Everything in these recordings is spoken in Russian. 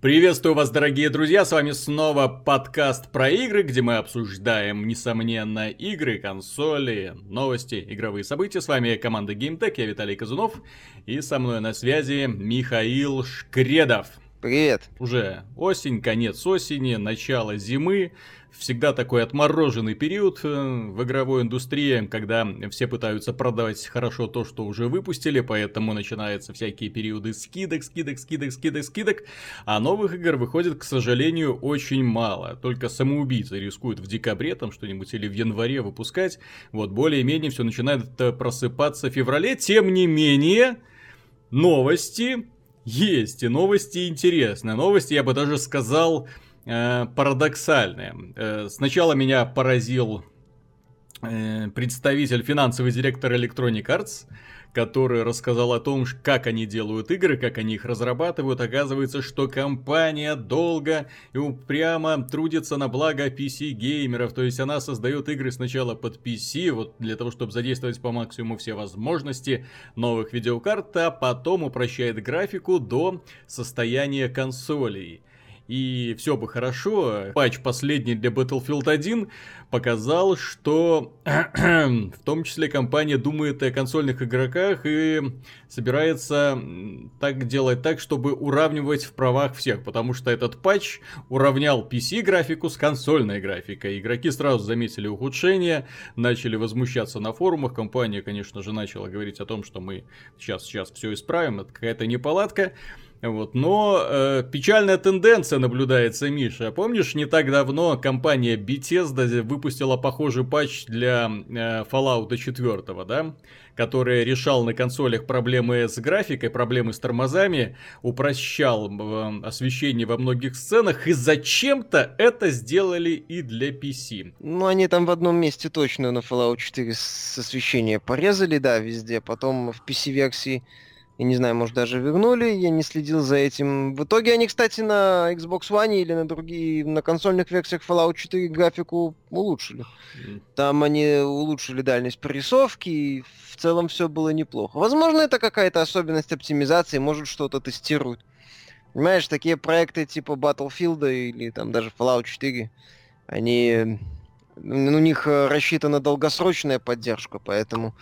Приветствую вас, дорогие друзья, с вами снова подкаст про игры, где мы обсуждаем, несомненно, игры, консоли, новости, игровые события. С вами команда GameTech, я Виталий Казунов, и со мной на связи Михаил Шкредов. Привет. Уже осень, конец осени, начало зимы всегда такой отмороженный период э, в игровой индустрии, когда все пытаются продавать хорошо то, что уже выпустили, поэтому начинаются всякие периоды скидок, скидок, скидок, скидок, скидок, а новых игр выходит, к сожалению, очень мало. Только самоубийцы рискуют в декабре там что-нибудь или в январе выпускать, вот более-менее все начинает э, просыпаться в феврале, тем не менее, новости есть, и новости интересные. Новости, я бы даже сказал, э, парадоксальные. Э, сначала меня поразил э, представитель, финансовый директор Electronic Arts, который рассказал о том, как они делают игры, как они их разрабатывают. Оказывается, что компания долго и упрямо трудится на благо PC-геймеров. То есть она создает игры сначала под PC, вот для того, чтобы задействовать по максимуму все возможности новых видеокарт, а потом упрощает графику до состояния консолей и все бы хорошо. Патч последний для Battlefield 1 показал, что в том числе компания думает о консольных игроках и собирается так делать так, чтобы уравнивать в правах всех, потому что этот патч уравнял PC графику с консольной графикой. Игроки сразу заметили ухудшение, начали возмущаться на форумах, компания, конечно же, начала говорить о том, что мы сейчас, сейчас все исправим, это какая-то неполадка. Вот. Но э, печальная тенденция наблюдается, Миша. Помнишь, не так давно компания Bethesda выпустила похожий патч для э, Fallout 4, да? Который решал на консолях проблемы с графикой, проблемы с тормозами, упрощал э, освещение во многих сценах, и зачем-то это сделали и для PC. Ну, они там в одном месте точно на Fallout 4 с освещения порезали, да, везде. Потом в PC-версии я не знаю, может, даже вернули, я не следил за этим. В итоге они, кстати, на Xbox One или на другие, на консольных версиях Fallout 4 графику улучшили. Там они улучшили дальность прорисовки, и в целом все было неплохо. Возможно, это какая-то особенность оптимизации, может, что-то тестируют. Понимаешь, такие проекты типа Battlefield или там даже Fallout 4, они у них э, рассчитана долгосрочная поддержка, поэтому,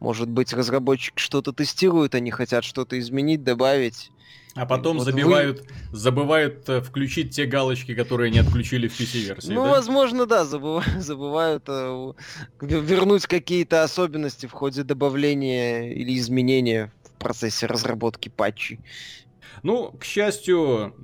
может быть, разработчики что-то тестируют, они хотят что-то изменить, добавить. А потом вот забивают, вы... забывают э, включить те галочки, которые не отключили в PC-версии. Ну, да? возможно, да, забыв... забывают э, вернуть какие-то особенности в ходе добавления или изменения в процессе разработки патчей. Ну, к счастью,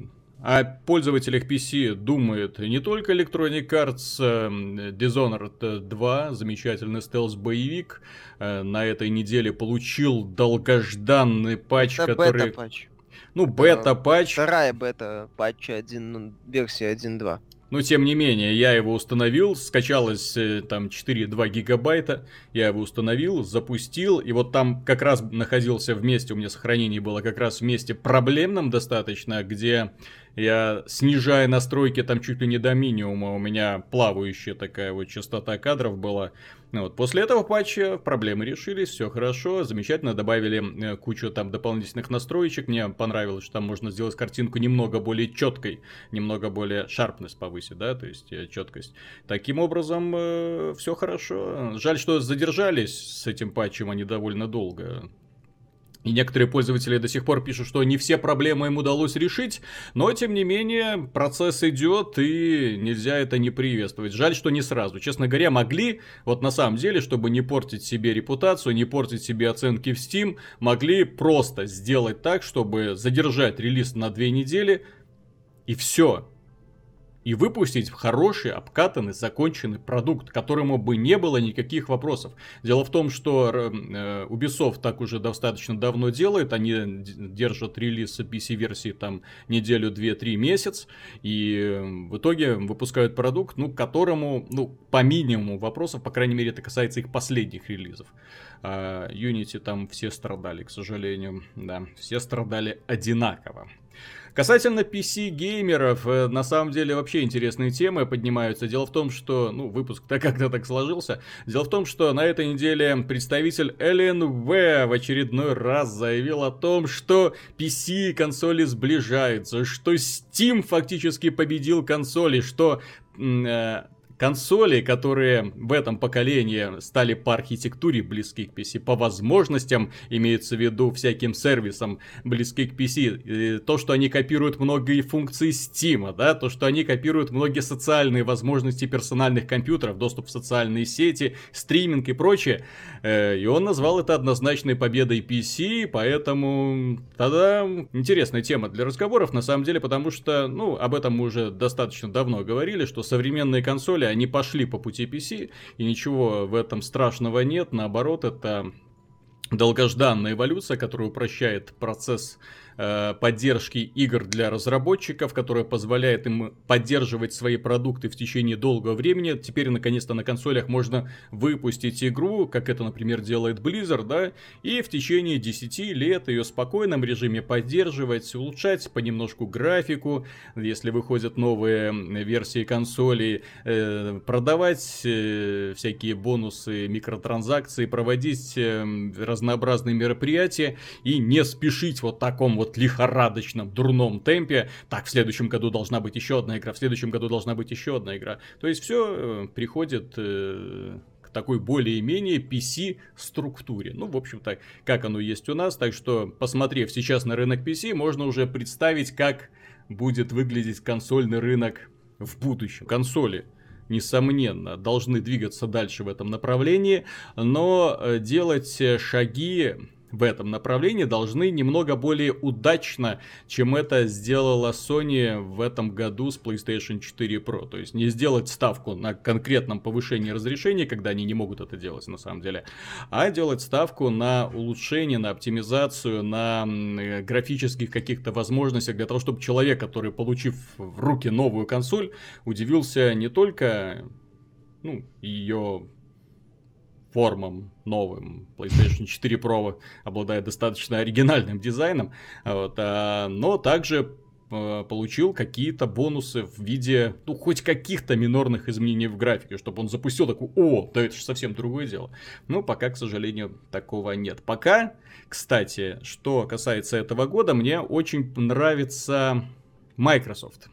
о пользователях PC думает не только Electronic Arts, э, Dishonored 2, замечательный стелс-боевик, э, на этой неделе получил долгожданный патч, Это который... Бета-патч. Ну, бета-патч. Вторая бета-патча 1, ну, версия 1.2. Но тем не менее, я его установил, скачалось э, там 4,2 гигабайта, я его установил, запустил, и вот там как раз находился вместе, у меня сохранение было как раз вместе проблемном достаточно, где я снижая настройки там чуть ли не до минимума, у меня плавающая такая вот частота кадров была. Ну, вот. После этого патча проблемы решились, все хорошо, замечательно, добавили э, кучу там дополнительных настроечек, мне понравилось, что там можно сделать картинку немного более четкой, немного более шарпность повысить, да, то есть э, четкость. Таким образом, э, все хорошо. Жаль, что задержались с этим патчем они довольно долго. И некоторые пользователи до сих пор пишут, что не все проблемы им удалось решить, но тем не менее процесс идет и нельзя это не приветствовать. Жаль, что не сразу. Честно говоря, могли, вот на самом деле, чтобы не портить себе репутацию, не портить себе оценки в Steam, могли просто сделать так, чтобы задержать релиз на две недели и все и выпустить хороший, обкатанный, законченный продукт, которому бы не было никаких вопросов. Дело в том, что э, Ubisoft так уже достаточно давно делает, они держат релиз PC-версии там неделю, две, три месяц, и в итоге выпускают продукт, ну, которому, ну, по минимуму вопросов, по крайней мере, это касается их последних релизов. А Unity там все страдали, к сожалению, да, все страдали одинаково. Касательно PC-геймеров, э, на самом деле вообще интересные темы поднимаются. Дело в том, что, ну, выпуск-то как-то так сложился. Дело в том, что на этой неделе представитель LNV в очередной раз заявил о том, что PC и консоли сближаются, что Steam фактически победил консоли, что э, Консоли, которые в этом поколении стали по архитектуре близки к PC, по возможностям, имеется в виду всяким сервисам близки к PC, то, что они копируют многие функции Steam, да, то, что они копируют многие социальные возможности персональных компьютеров, доступ в социальные сети, стриминг и прочее, э, и он назвал это однозначной победой PC, поэтому тогда интересная тема для разговоров, на самом деле, потому что, ну, об этом мы уже достаточно давно говорили, что современные консоли они пошли по пути PC, и ничего в этом страшного нет, наоборот, это долгожданная эволюция, которая упрощает процесс Э, поддержки игр для разработчиков, которая позволяет им поддерживать свои продукты в течение долгого времени. Теперь, наконец-то, на консолях можно выпустить игру, как это, например, делает Blizzard, да, и в течение 10 лет ее в спокойном режиме поддерживать, улучшать понемножку графику, если выходят новые версии консолей, э, продавать э, всякие бонусы, микротранзакции, проводить разнообразные мероприятия и не спешить вот таком вот вот лихорадочном, дурном темпе. Так, в следующем году должна быть еще одна игра, в следующем году должна быть еще одна игра. То есть все э, приходит э, к такой более-менее PC-структуре. Ну, в общем-то, как оно есть у нас. Так что, посмотрев сейчас на рынок PC, можно уже представить, как будет выглядеть консольный рынок в будущем. Консоли несомненно, должны двигаться дальше в этом направлении, но э, делать шаги в этом направлении должны немного более удачно, чем это сделала Sony в этом году с PlayStation 4 Pro. То есть не сделать ставку на конкретном повышении разрешения, когда они не могут это делать на самом деле, а делать ставку на улучшение, на оптимизацию, на графических каких-то возможностях для того, чтобы человек, который получив в руки новую консоль, удивился не только ну, ее формам новым. PlayStation 4 Pro обладает достаточно оригинальным дизайном, вот, а, но также а, получил какие-то бонусы в виде, ну, хоть каких-то минорных изменений в графике, чтобы он запустил такой, о, да это же совсем другое дело. Но пока, к сожалению, такого нет. Пока, кстати, что касается этого года, мне очень нравится Microsoft.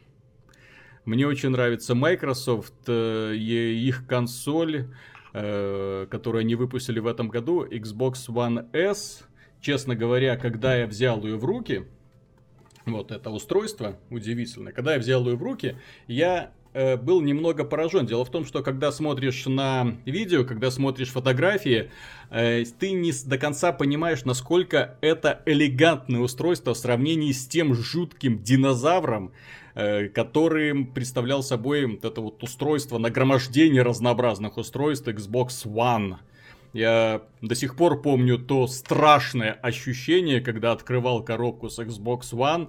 Мне очень нравится Microsoft, э, их консоль, Э, которую они выпустили в этом году, Xbox One S. Честно говоря, когда я взял ее в руки, вот это устройство удивительное, когда я взял ее в руки, я э, был немного поражен. Дело в том, что когда смотришь на видео, когда смотришь фотографии, э, ты не до конца понимаешь, насколько это элегантное устройство в сравнении с тем жутким динозавром, который представлял собой это вот устройство, нагромождение разнообразных устройств Xbox One. Я до сих пор помню то страшное ощущение, когда открывал коробку с Xbox One.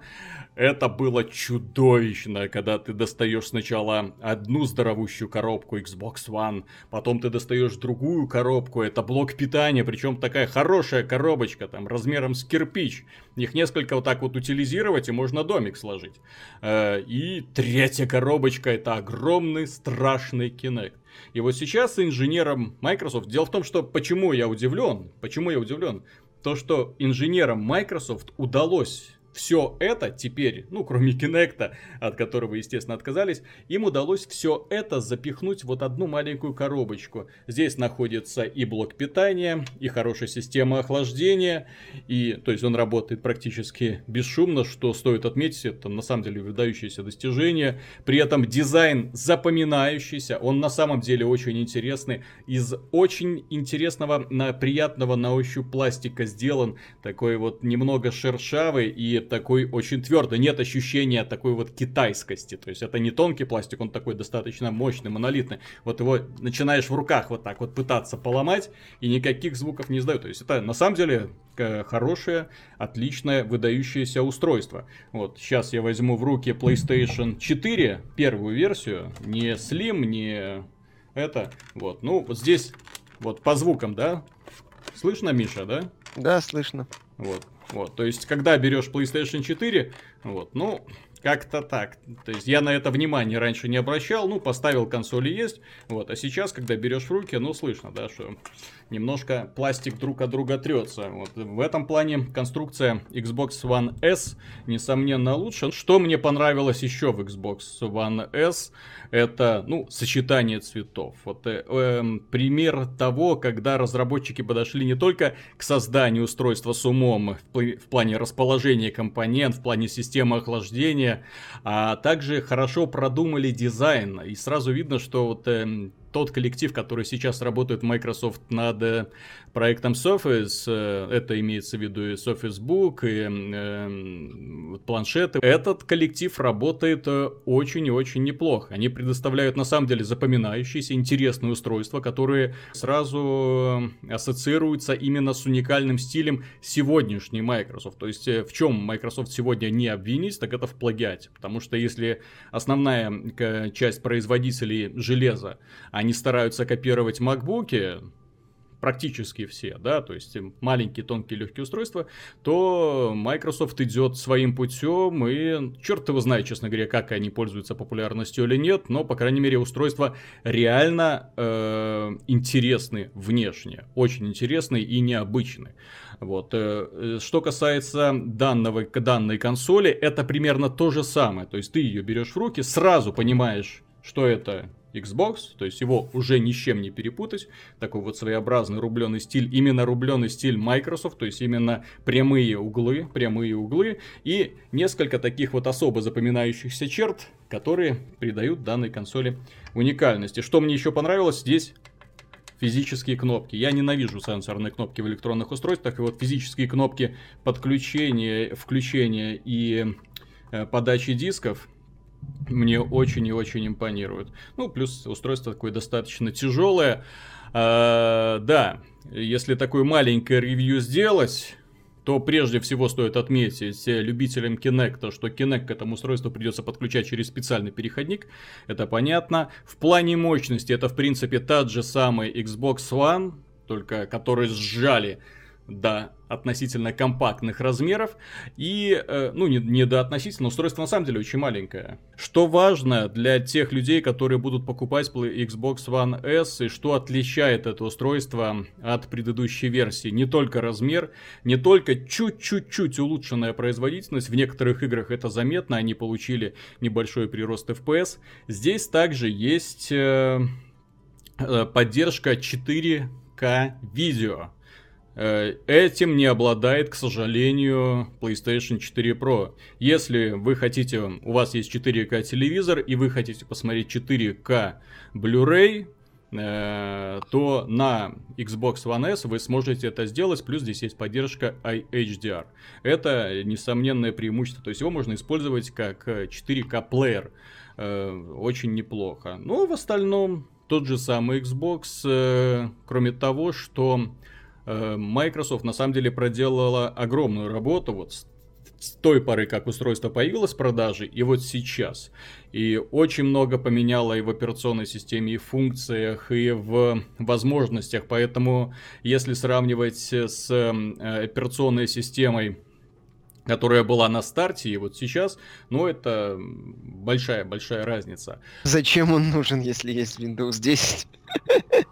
Это было чудовищно, когда ты достаешь сначала одну здоровущую коробку Xbox One, потом ты достаешь другую коробку, это блок питания, причем такая хорошая коробочка, там, размером с кирпич. Их несколько вот так вот утилизировать, и можно домик сложить. Э, и третья коробочка, это огромный страшный Kinect. И вот сейчас инженерам Microsoft... Дело в том, что почему я удивлен, почему я удивлен, то, что инженерам Microsoft удалось все это теперь, ну, кроме Kinect, от которого, естественно, отказались, им удалось все это запихнуть вот одну маленькую коробочку. Здесь находится и блок питания, и хорошая система охлаждения, и, то есть, он работает практически бесшумно, что стоит отметить, это на самом деле выдающееся достижение. При этом дизайн запоминающийся, он на самом деле очень интересный, из очень интересного, на, приятного на ощупь пластика сделан, такой вот немного шершавый и такой очень твердый, нет ощущения такой вот китайскости, то есть это не тонкий пластик, он такой достаточно мощный, монолитный, вот его начинаешь в руках вот так вот пытаться поломать, и никаких звуков не издает, то есть это на самом деле хорошее, отличное, выдающееся устройство. Вот, сейчас я возьму в руки PlayStation 4, первую версию, не Slim, не это, вот, ну, вот здесь, вот по звукам, да, слышно, Миша, да? Да, слышно. Вот. Вот, то есть, когда берешь PlayStation 4, вот, ну, как-то так. То есть я на это внимание раньше не обращал, ну, поставил консоли есть, вот, а сейчас, когда берешь в руки, ну, слышно, да, что немножко пластик друг от друга трется. Вот. В этом плане конструкция Xbox One S, несомненно, лучше. Что мне понравилось еще в Xbox One S, это, ну, сочетание цветов. Вот э, э, пример того, когда разработчики подошли не только к созданию устройства с умом в, в плане расположения компонент, в плане системы охлаждения, а также хорошо продумали дизайн. И сразу видно, что вот э, тот коллектив, который сейчас работает в Microsoft над э, проектом Surface, э, это имеется в виду и Surface Book, и э, планшеты, этот коллектив работает э, очень и очень неплохо. Они предоставляют на самом деле запоминающиеся, интересные устройства, которые сразу ассоциируются именно с уникальным стилем сегодняшней Microsoft. То есть в чем Microsoft сегодня не обвинить, так это в плагиате. Потому что если основная часть производителей железа, они они стараются копировать макбуки, практически все, да, то есть маленькие, тонкие, легкие устройства, то Microsoft идет своим путем, и черт его знает, честно говоря, как они пользуются популярностью или нет, но, по крайней мере, устройства реально э, интересны внешне, очень интересны и необычны. Вот. Э, что касается данного, данной консоли, это примерно то же самое, то есть ты ее берешь в руки, сразу понимаешь, что это Xbox, то есть его уже ни с чем не перепутать. Такой вот своеобразный рубленый стиль, именно рубленый стиль Microsoft, то есть именно прямые углы, прямые углы и несколько таких вот особо запоминающихся черт, которые придают данной консоли уникальности. Что мне еще понравилось, здесь физические кнопки. Я ненавижу сенсорные кнопки в электронных устройствах, и вот физические кнопки подключения, включения и э, подачи дисков мне очень и очень импонирует. Ну, плюс устройство такое достаточно тяжелое. А, да, если такое маленькое ревью сделать, то прежде всего стоит отметить любителям Kinect, что Kinect к этому устройству придется подключать через специальный переходник. Это понятно. В плане мощности это в принципе тот же самый Xbox One, только который сжали до относительно компактных размеров. И, э, ну, не, не до относительно, устройство на самом деле очень маленькое. Что важно для тех людей, которые будут покупать Xbox One S, и что отличает это устройство от предыдущей версии. Не только размер, не только чуть-чуть-чуть улучшенная производительность, в некоторых играх это заметно, они получили небольшой прирост FPS. Здесь также есть э, э поддержка 4К видео. Э, этим не обладает, к сожалению, PlayStation 4 Pro. Если вы хотите, у вас есть 4К телевизор и вы хотите посмотреть 4К Blu-ray, э, то на Xbox One S вы сможете это сделать, плюс здесь есть поддержка HDR. Это несомненное преимущество, то есть его можно использовать как 4К плеер. Э, очень неплохо. Но в остальном тот же самый Xbox, кроме того, что Microsoft на самом деле проделала огромную работу вот с той поры, как устройство появилось в продаже, и вот сейчас. И очень много поменяло и в операционной системе, и в функциях, и в возможностях. Поэтому, если сравнивать с э, операционной системой которая была на старте, и вот сейчас, ну, это большая-большая разница. Зачем он нужен, если есть Windows 10?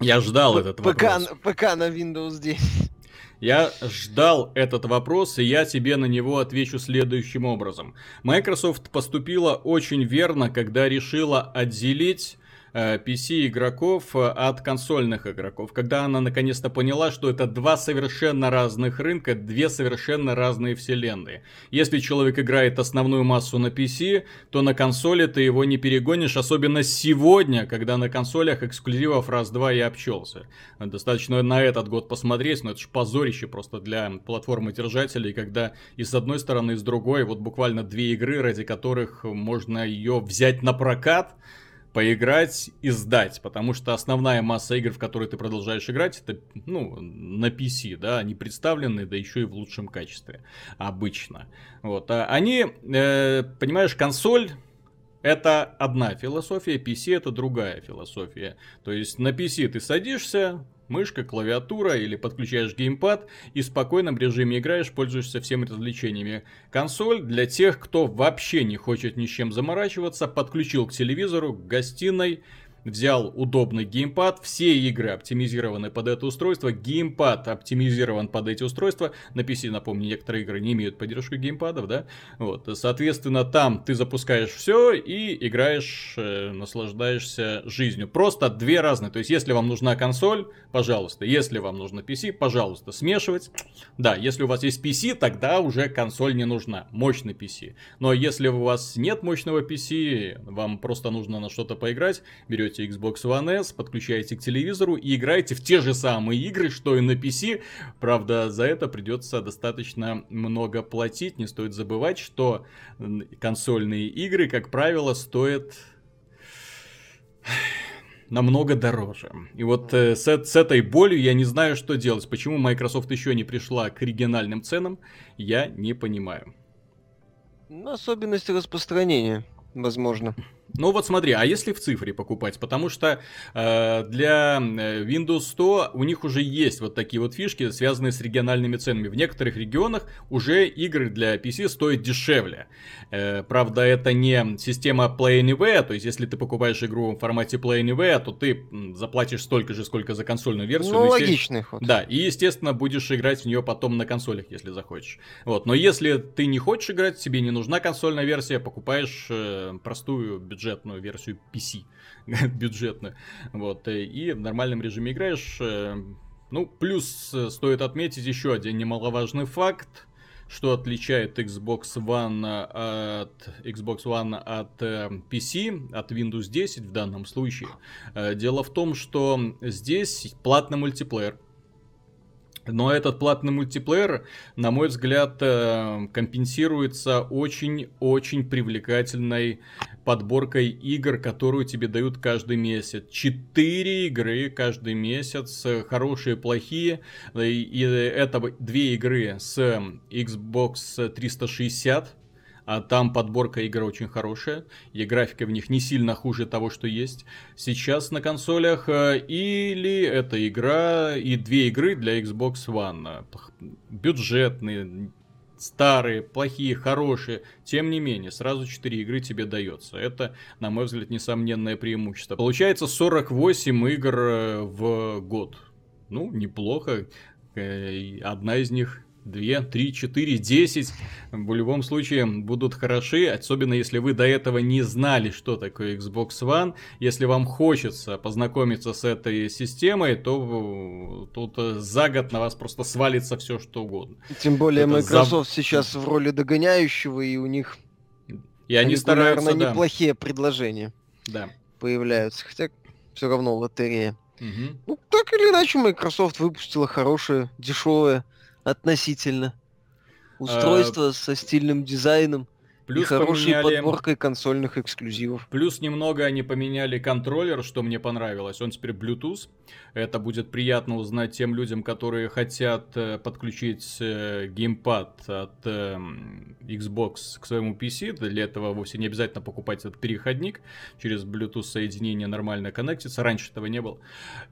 Я ждал этот вопрос. ПК на Windows 10. Я ждал этот вопрос, и я тебе на него отвечу следующим образом. Microsoft поступила очень верно, когда решила отделить PC э, игроков э, от консольных игроков, когда она наконец-то поняла, что это два совершенно разных рынка, две совершенно разные вселенные. Если человек играет основную массу на PC, то на консоли ты его не перегонишь, особенно сегодня, когда на консолях эксклюзивов раз-два и обчелся. Достаточно на этот год посмотреть, но это же позорище просто для платформы держателей, когда и с одной стороны, и с другой, вот буквально две игры, ради которых можно ее взять на прокат, поиграть и сдать, потому что основная масса игр, в которые ты продолжаешь играть, это, ну, на PC, да, они представлены, да еще и в лучшем качестве, обычно. Вот, а они, э, понимаешь, консоль это одна философия, PC это другая философия. То есть на PC ты садишься, мышка, клавиатура или подключаешь геймпад и в спокойном режиме играешь, пользуешься всеми развлечениями. Консоль для тех, кто вообще не хочет ни с чем заморачиваться, подключил к телевизору, к гостиной, взял удобный геймпад, все игры оптимизированы под это устройство, геймпад оптимизирован под эти устройства, на PC, напомню, некоторые игры не имеют поддержку геймпадов, да, вот, соответственно, там ты запускаешь все и играешь, э, наслаждаешься жизнью, просто две разные, то есть, если вам нужна консоль, пожалуйста, если вам нужно PC, пожалуйста, смешивать, да, если у вас есть PC, тогда уже консоль не нужна, мощный PC, но если у вас нет мощного PC, вам просто нужно на что-то поиграть, берете берете Xbox One S, подключаете к телевизору и играете в те же самые игры, что и на PC. Правда, за это придется достаточно много платить. Не стоит забывать, что консольные игры, как правило, стоят намного дороже. И вот э, с, с этой болью я не знаю, что делать. Почему Microsoft еще не пришла к оригинальным ценам, я не понимаю. Ну, особенности распространения, возможно. Ну вот смотри, а если в цифре покупать? Потому что э, для э, Windows 100 у них уже есть вот такие вот фишки, связанные с региональными ценами. В некоторых регионах уже игры для PC стоят дешевле. Э, правда, это не система Play Anywhere, то есть если ты покупаешь игру в формате Play Anywhere, то ты заплатишь столько же, сколько за консольную версию. Ну, логичный ход. Да, и естественно будешь играть в нее потом на консолях, если захочешь. Вот, но если ты не хочешь играть, тебе не нужна консольная версия, покупаешь э, простую бюджетную версию PC, бюджетную, вот, э, и в нормальном режиме играешь. Э, ну, плюс э, стоит отметить еще один немаловажный факт, что отличает Xbox One от Xbox One от PC, от Windows 10 в данном случае. Дело в том, что здесь платный мультиплеер, но этот платный мультиплеер, на мой взгляд, э, компенсируется очень-очень привлекательной подборкой игр, которую тебе дают каждый месяц. Четыре игры каждый месяц, хорошие, плохие. И это две игры с Xbox 360 а там подборка игр очень хорошая, и графика в них не сильно хуже того, что есть сейчас на консолях, э, или это игра и две игры для Xbox One, бюджетные, старые, плохие, хорошие, тем не менее, сразу 4 игры тебе дается. Это, на мой взгляд, несомненное преимущество. Получается 48 игр э, в год. Ну, неплохо. Э, одна из них 2, 3, 4, 10 в любом случае будут хороши, особенно если вы до этого не знали, что такое Xbox One. Если вам хочется познакомиться с этой системой, то тут за год на вас просто свалится все, что угодно. Тем более Это Microsoft за... сейчас в роли догоняющего, и у них и они, стараются, наверное, да. неплохие предложения да. появляются. Хотя все равно лотерея. Угу. Ну, так или иначе, Microsoft выпустила хорошее, дешевое относительно. Устройство а... со стильным дизайном. Плюс и хорошей поменяли... подборкой консольных эксклюзивов. Плюс немного они поменяли контроллер, что мне понравилось. Он теперь Bluetooth. Это будет приятно узнать тем людям, которые хотят э, подключить э, геймпад от э, Xbox к своему PC. Для этого вовсе не обязательно покупать этот переходник. Через Bluetooth соединение нормально коннектится. Раньше этого не было.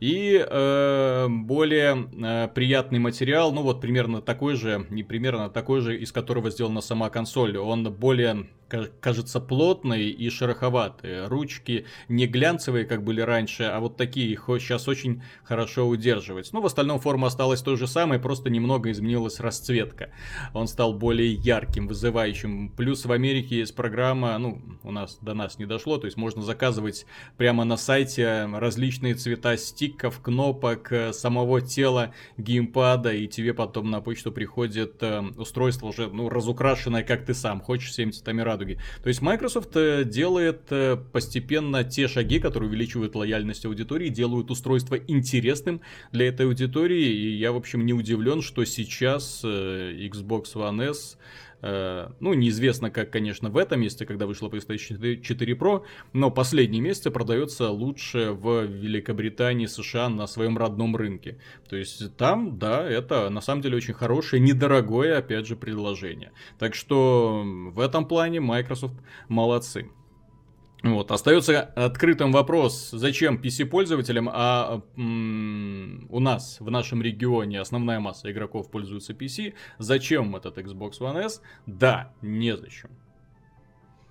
И э, более э, приятный материал, ну вот примерно такой же, не примерно такой же, из которого сделана сама консоль. Он более более кажется плотные и шероховатые. Ручки не глянцевые, как были раньше, а вот такие их сейчас очень хорошо удерживать. Ну, в остальном форма осталась той же самой, просто немного изменилась расцветка. Он стал более ярким, вызывающим. Плюс в Америке есть программа, ну, у нас до нас не дошло, то есть можно заказывать прямо на сайте различные цвета стиков, кнопок, э, самого тела геймпада, и тебе потом на почту приходит э, устройство уже, ну, разукрашенное, как ты сам хочешь, всеми цветами радуги. То есть Microsoft э, делает э, постепенно те шаги, которые увеличивают лояльность аудитории, делают устройство интересным для этой аудитории. И я, в общем, не удивлен, что сейчас э, Xbox One S ну, неизвестно как, конечно, в этом месте, когда вышла PlayStation 4 Pro, но последние месяцы продается лучше в Великобритании, США на своем родном рынке. То есть там, да, это на самом деле очень хорошее, недорогое, опять же, предложение. Так что в этом плане Microsoft молодцы. Вот, остается открытым вопрос, зачем PC-пользователям, а м- у нас, в нашем регионе, основная масса игроков пользуется PC, зачем этот Xbox One S? Да, незачем.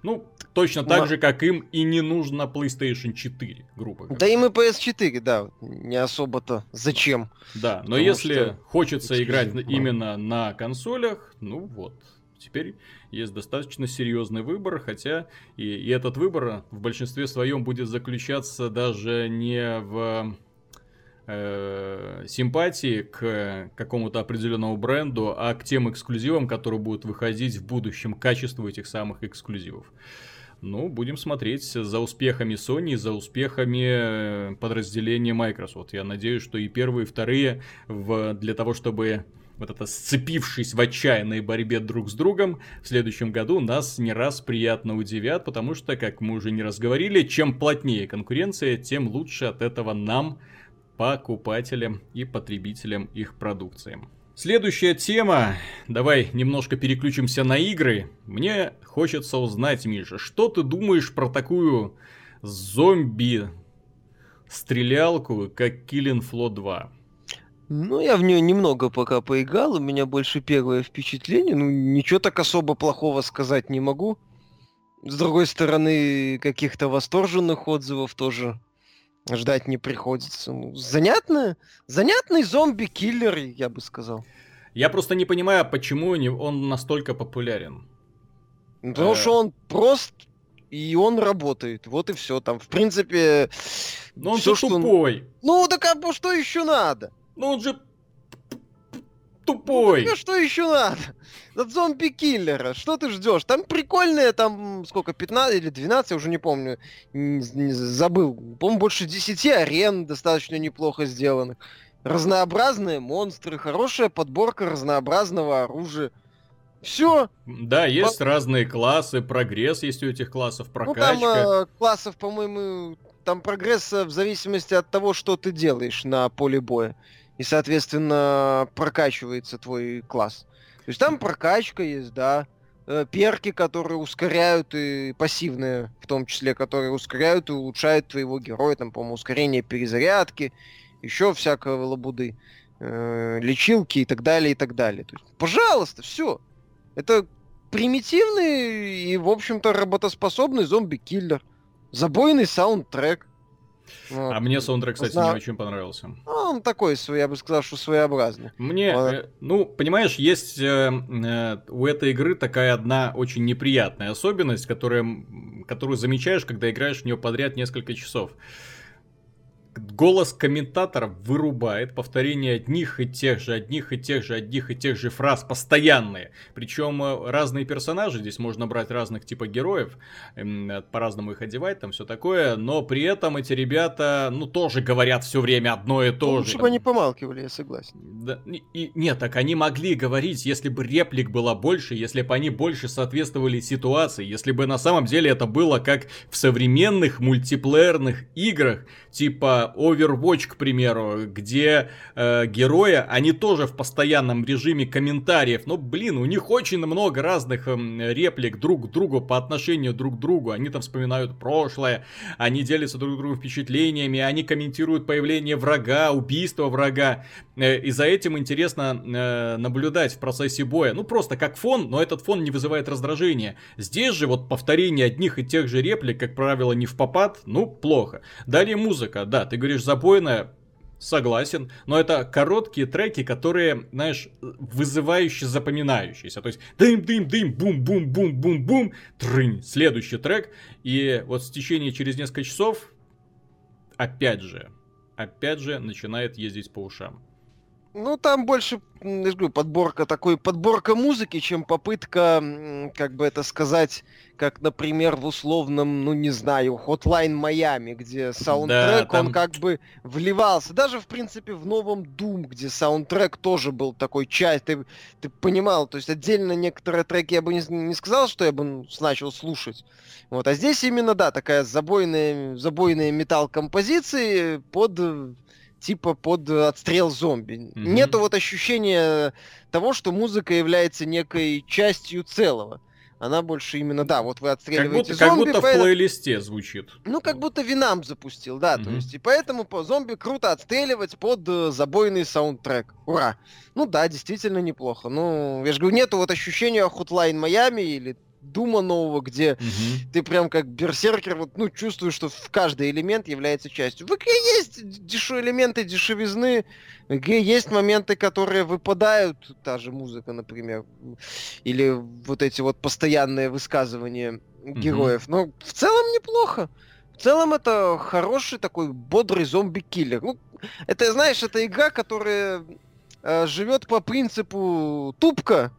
Ну, точно так Но... же, как им и не нужно PlayStation 4, грубо говоря. Да им и PS4, да, не особо-то зачем. Да, но Потому если хочется играть именно на консолях, ну вот, теперь есть достаточно серьезный выбор, хотя и, и этот выбор в большинстве своем будет заключаться даже не в э, симпатии к какому-то определенному бренду, а к тем эксклюзивам, которые будут выходить в будущем, качеству этих самых эксклюзивов. Ну, будем смотреть за успехами Sony, за успехами э, подразделения Microsoft. Я надеюсь, что и первые, и вторые в, для того, чтобы вот это сцепившись в отчаянной борьбе друг с другом, в следующем году нас не раз приятно удивят, потому что, как мы уже не раз говорили, чем плотнее конкуренция, тем лучше от этого нам, покупателям и потребителям их продукции. Следующая тема. Давай немножко переключимся на игры. Мне хочется узнать, Миша, что ты думаешь про такую зомби стрелялку, как Killing Floor 2? Ну, я в нее немного пока поиграл, у меня больше первое впечатление. Ну, ничего так особо плохого сказать не могу. С другой стороны, каких-то восторженных отзывов тоже ждать не приходится. Ну, занятно, занятный зомби-киллер, я бы сказал. Я просто не понимаю, почему он настолько популярен. Ну, потому э... что он прост, и он работает. Вот и все. Там, в принципе... Но он же тупой. Ну, так а что еще надо? Ну он же тупой. Ну, что еще надо? От зомби-киллера. Что ты ждешь? Там прикольные, там сколько, 15 или 12, я уже не помню. Не, не, забыл. По-моему, больше 10 арен достаточно неплохо сделанных. Разнообразные монстры, хорошая подборка разнообразного оружия. Все. Да, есть По... разные классы, прогресс есть у этих классов, прокачка. Ну, там э, классов, по-моему, там прогресс в зависимости от того, что ты делаешь на поле боя и, соответственно, прокачивается твой класс. То есть там прокачка есть, да, э, перки, которые ускоряют и пассивные, в том числе, которые ускоряют и улучшают твоего героя, там, по-моему, ускорение перезарядки, еще всякого лабуды, э, лечилки и так далее, и так далее. То есть, пожалуйста, все. Это примитивный и, в общем-то, работоспособный зомби-киллер. Забойный саундтрек. Вот. А мне саундтрек, кстати, Зна... не очень понравился. Ну, он такой, я бы сказал, что своеобразный. Мне, вот. э, ну, понимаешь, есть э, э, у этой игры такая одна очень неприятная особенность, которая, которую замечаешь, когда играешь в нее подряд несколько часов голос комментатора вырубает повторение одних и тех же, одних и тех же, одних и тех же фраз постоянные. Причем э, разные персонажи, здесь можно брать разных типа героев, эм, по-разному их одевать, там все такое, но при этом эти ребята, ну, тоже говорят все время одно и то ну, же. Чтобы они помалкивали, я согласен. Да, и, нет, так они могли говорить, если бы реплик было больше, если бы они больше соответствовали ситуации, если бы на самом деле это было как в современных мультиплеерных играх, типа Overwatch, к примеру, где э, герои, они тоже в постоянном режиме комментариев, но, блин, у них очень много разных э, реплик друг к другу по отношению друг к другу, они там вспоминают прошлое, они делятся друг другу впечатлениями, они комментируют появление врага, убийство врага, э, и за этим интересно э, наблюдать в процессе боя, ну просто как фон, но этот фон не вызывает раздражения. Здесь же вот повторение одних и тех же реплик, как правило, не в попад, ну плохо. Далее музыка да, ты говоришь забойная, Согласен, но это короткие треки, которые, знаешь, вызывающе запоминающиеся. То есть дым-дым-дым, бум-бум-бум-бум-бум, трынь, следующий трек. И вот в течение через несколько часов, опять же, опять же начинает ездить по ушам. Ну, там больше, я говорю, подборка такой, подборка музыки, чем попытка, как бы это сказать, как, например, в условном, ну, не знаю, Hotline Miami, где саундтрек, да, там... он как бы вливался. Даже, в принципе, в новом Doom, где саундтрек тоже был такой часть, ты, ты понимал, то есть отдельно некоторые треки я бы не, не сказал, что я бы начал слушать. Вот, а здесь именно, да, такая забойная, забойная металл-композиции под типа под отстрел зомби. Mm-hmm. Нету вот ощущения того, что музыка является некой частью целого. она больше именно, да, вот вы отстреливаете как будто, зомби. Как будто поэтому... в плейлисте звучит. Ну, как будто Винам запустил, да, mm-hmm. то есть, и поэтому по зомби круто отстреливать под э, забойный саундтрек. Ура! Ну да, действительно неплохо. Ну, я же говорю, нету вот ощущения Hotline Miami или Дума нового, где угу. ты прям как берсеркер, вот, ну, чувствуешь, что в каждый элемент является частью. В игре есть дешев... элементы дешевизны, в игре есть моменты, которые выпадают, та же музыка, например, или вот эти вот постоянные высказывания героев. Угу. Но в целом неплохо. В целом это хороший такой бодрый зомби-киллер. Ну, это, знаешь, это игра, которая э, живет по принципу тупка,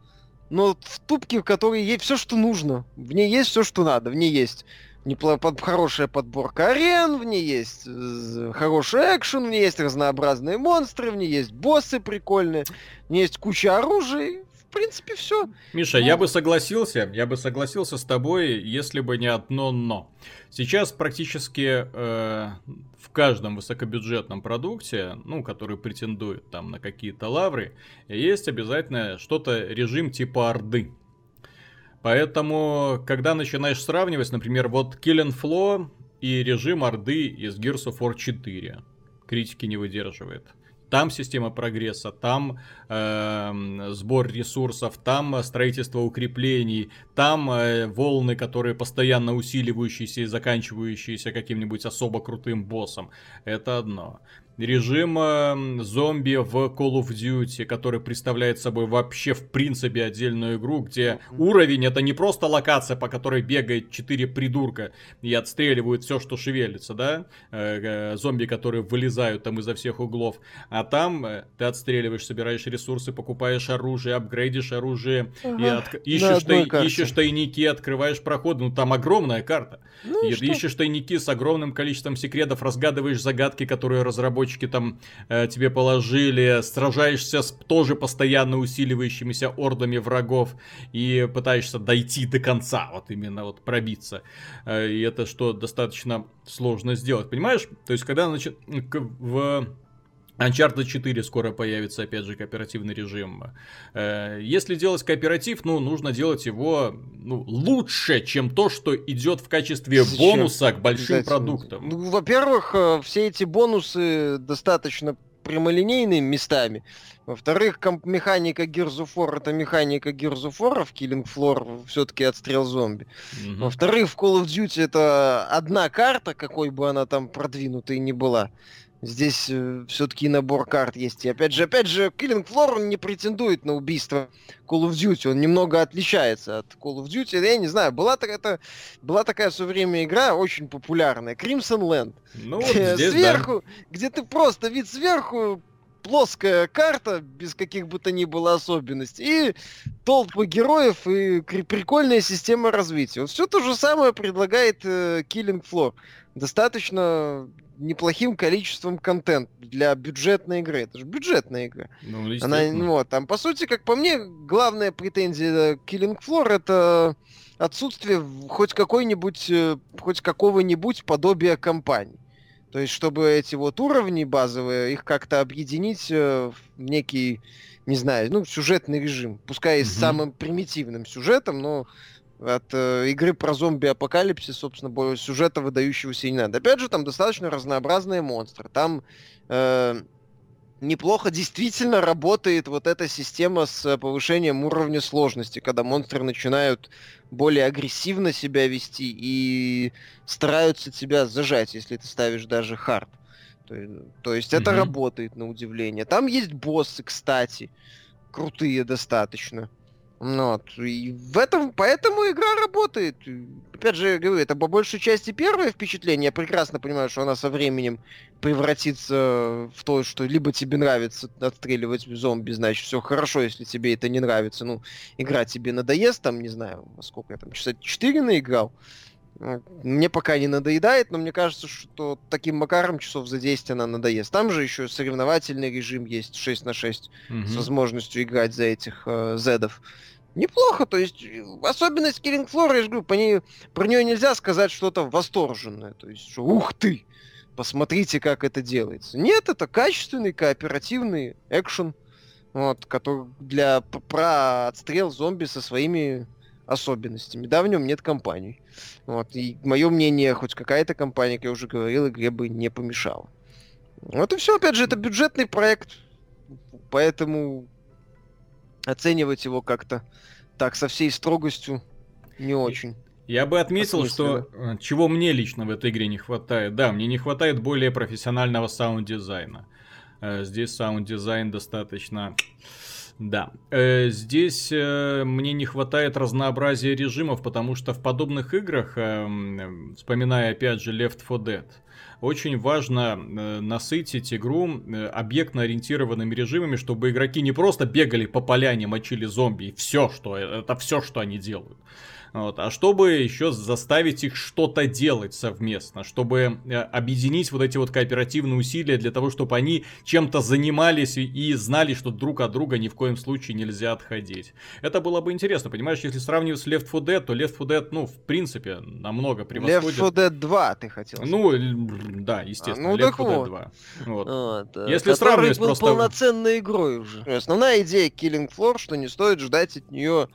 но в тупке, в которой есть все, что нужно. В ней есть все, что надо. В ней есть непло- под, хорошая подборка арен, в ней есть э, хороший экшен, в ней есть разнообразные монстры, в ней есть боссы прикольные, в ней есть куча оружия. Принципе, все. Миша, ну... я бы согласился, я бы согласился с тобой, если бы не одно но. Сейчас практически э, в каждом высокобюджетном продукте, ну, который претендует там на какие-то лавры, есть обязательно что-то режим типа Орды. Поэтому, когда начинаешь сравнивать, например, вот Kill and Flow и режим Орды из Gears of War 4, критики не выдерживает. Там система прогресса, там э, сбор ресурсов, там строительство укреплений, там э, волны, которые постоянно усиливающиеся и заканчивающиеся каким-нибудь особо крутым боссом. Это одно режим зомби в Call of Duty, который представляет собой вообще в принципе отдельную игру, где уровень это не просто локация, по которой бегает четыре придурка и отстреливают все, что шевелится, да, э, э, зомби, которые вылезают там изо всех углов, а там э, ты отстреливаешь, собираешь ресурсы, покупаешь оружие, апгрейдишь оружие, ага. и от... ищешь, тай... ищешь тайники, открываешь проходы, ну там огромная карта, ну, и ищешь тайники с огромным количеством секретов, разгадываешь загадки, которые разработчики разработчики там э, тебе положили, сражаешься с тоже постоянно усиливающимися ордами врагов и пытаешься дойти до конца, вот именно вот пробиться. Э, и это что достаточно сложно сделать, понимаешь? То есть когда значит, в Uncharted 4 скоро появится, опять же, кооперативный режим. Э, если делать кооператив, ну, нужно делать его ну, лучше, чем то, что идет в качестве Зачем? бонуса к большим продуктам. Ну, во-первых, э, все эти бонусы достаточно прямолинейными местами. Во-вторых, комп- механика Gears of War это механика Gears of War, в Killing Floor все-таки отстрел зомби. Mm-hmm. Во-вторых, в Call of Duty это одна карта, какой бы она там продвинутой ни была. Здесь э, все-таки набор карт есть. И опять же, опять же, Killing Floor не претендует на убийство Call of Duty. Он немного отличается от Call of Duty. Я не знаю, была, так, это, была такая в свое время игра очень популярная. Crimson Land. Ну, вот здесь, сверху, да. где ты просто вид сверху, плоская карта, без каких бы то ни было особенностей, и толпы героев, и прикольная система развития. Вот все то же самое предлагает э, Killing Floor. Достаточно неплохим количеством контента для бюджетной игры. Это же бюджетная игра. Ну, Она, ну, вот, там, по сути, как по мне, главная претензия Killing Floor это отсутствие хоть какой-нибудь, э, хоть какого-нибудь подобия кампании. То есть, чтобы эти вот уровни базовые, их как-то объединить э, в некий, не знаю, ну, сюжетный режим. Пускай mm-hmm. с самым примитивным сюжетом, но от э, игры про зомби-апокалипсис, собственно, более сюжета выдающегося и не надо. Опять же, там достаточно разнообразные монстры. Там э, неплохо действительно работает вот эта система с повышением уровня сложности, когда монстры начинают более агрессивно себя вести и стараются тебя зажать, если ты ставишь даже хард. То, то есть mm-hmm. это работает на удивление. Там есть боссы, кстати, крутые достаточно. Ну, вот. И в этом, поэтому игра работает. Опять же, я говорю, это по большей части первое впечатление. Я прекрасно понимаю, что она со временем превратится в то, что либо тебе нравится отстреливать зомби, значит, все хорошо, если тебе это не нравится. Ну, игра тебе надоест, там, не знаю, сколько я там, часа 4 наиграл. Мне пока не надоедает, но мне кажется, что таким макаром часов за 10 она надоест. Там же еще соревновательный режим есть 6 на 6 mm-hmm. с возможностью играть за этих э, зедов. Неплохо, то есть особенность Killing Floor, я же говорю, по ней, про нее нельзя сказать что-то восторженное. То есть, что ух ты, посмотрите, как это делается. Нет, это качественный кооперативный экшен, вот, который для про отстрел зомби со своими особенностями. Да, в нем нет кампаний. Вот. И мое мнение, хоть какая-то кампания, как я уже говорил, игре бы не помешала. Вот и все, опять же, это бюджетный проект, поэтому оценивать его как-то так со всей строгостью не очень. Я бы отметил, что э, чего мне лично в этой игре не хватает. Да, мне не хватает более профессионального саунд-дизайна. Э, здесь саунд-дизайн достаточно... Да. Э, здесь мне не хватает разнообразия режимов, потому что в подобных играх, вспоминая опять же Left 4 Dead, очень важно насытить игру объектно-ориентированными режимами, чтобы игроки не просто бегали по поляне, мочили зомби, и все, что это все, что они делают. Вот. А чтобы еще заставить их что-то делать совместно, чтобы э, объединить вот эти вот кооперативные усилия для того, чтобы они чем-то занимались и знали, что друг от друга ни в коем случае нельзя отходить. Это было бы интересно, понимаешь, если сравнивать с Left 4 Dead, то Left 4 Dead, ну, в принципе, намного превосходит. Left 4 Dead 2, ты хотел сказать. Ну, да, естественно, а, ну, Left 4 Dead 2. Вот. Вот, э, если сравнивать был просто... полноценной игрой уже. Основная идея Killing Floor, что не стоит ждать от нее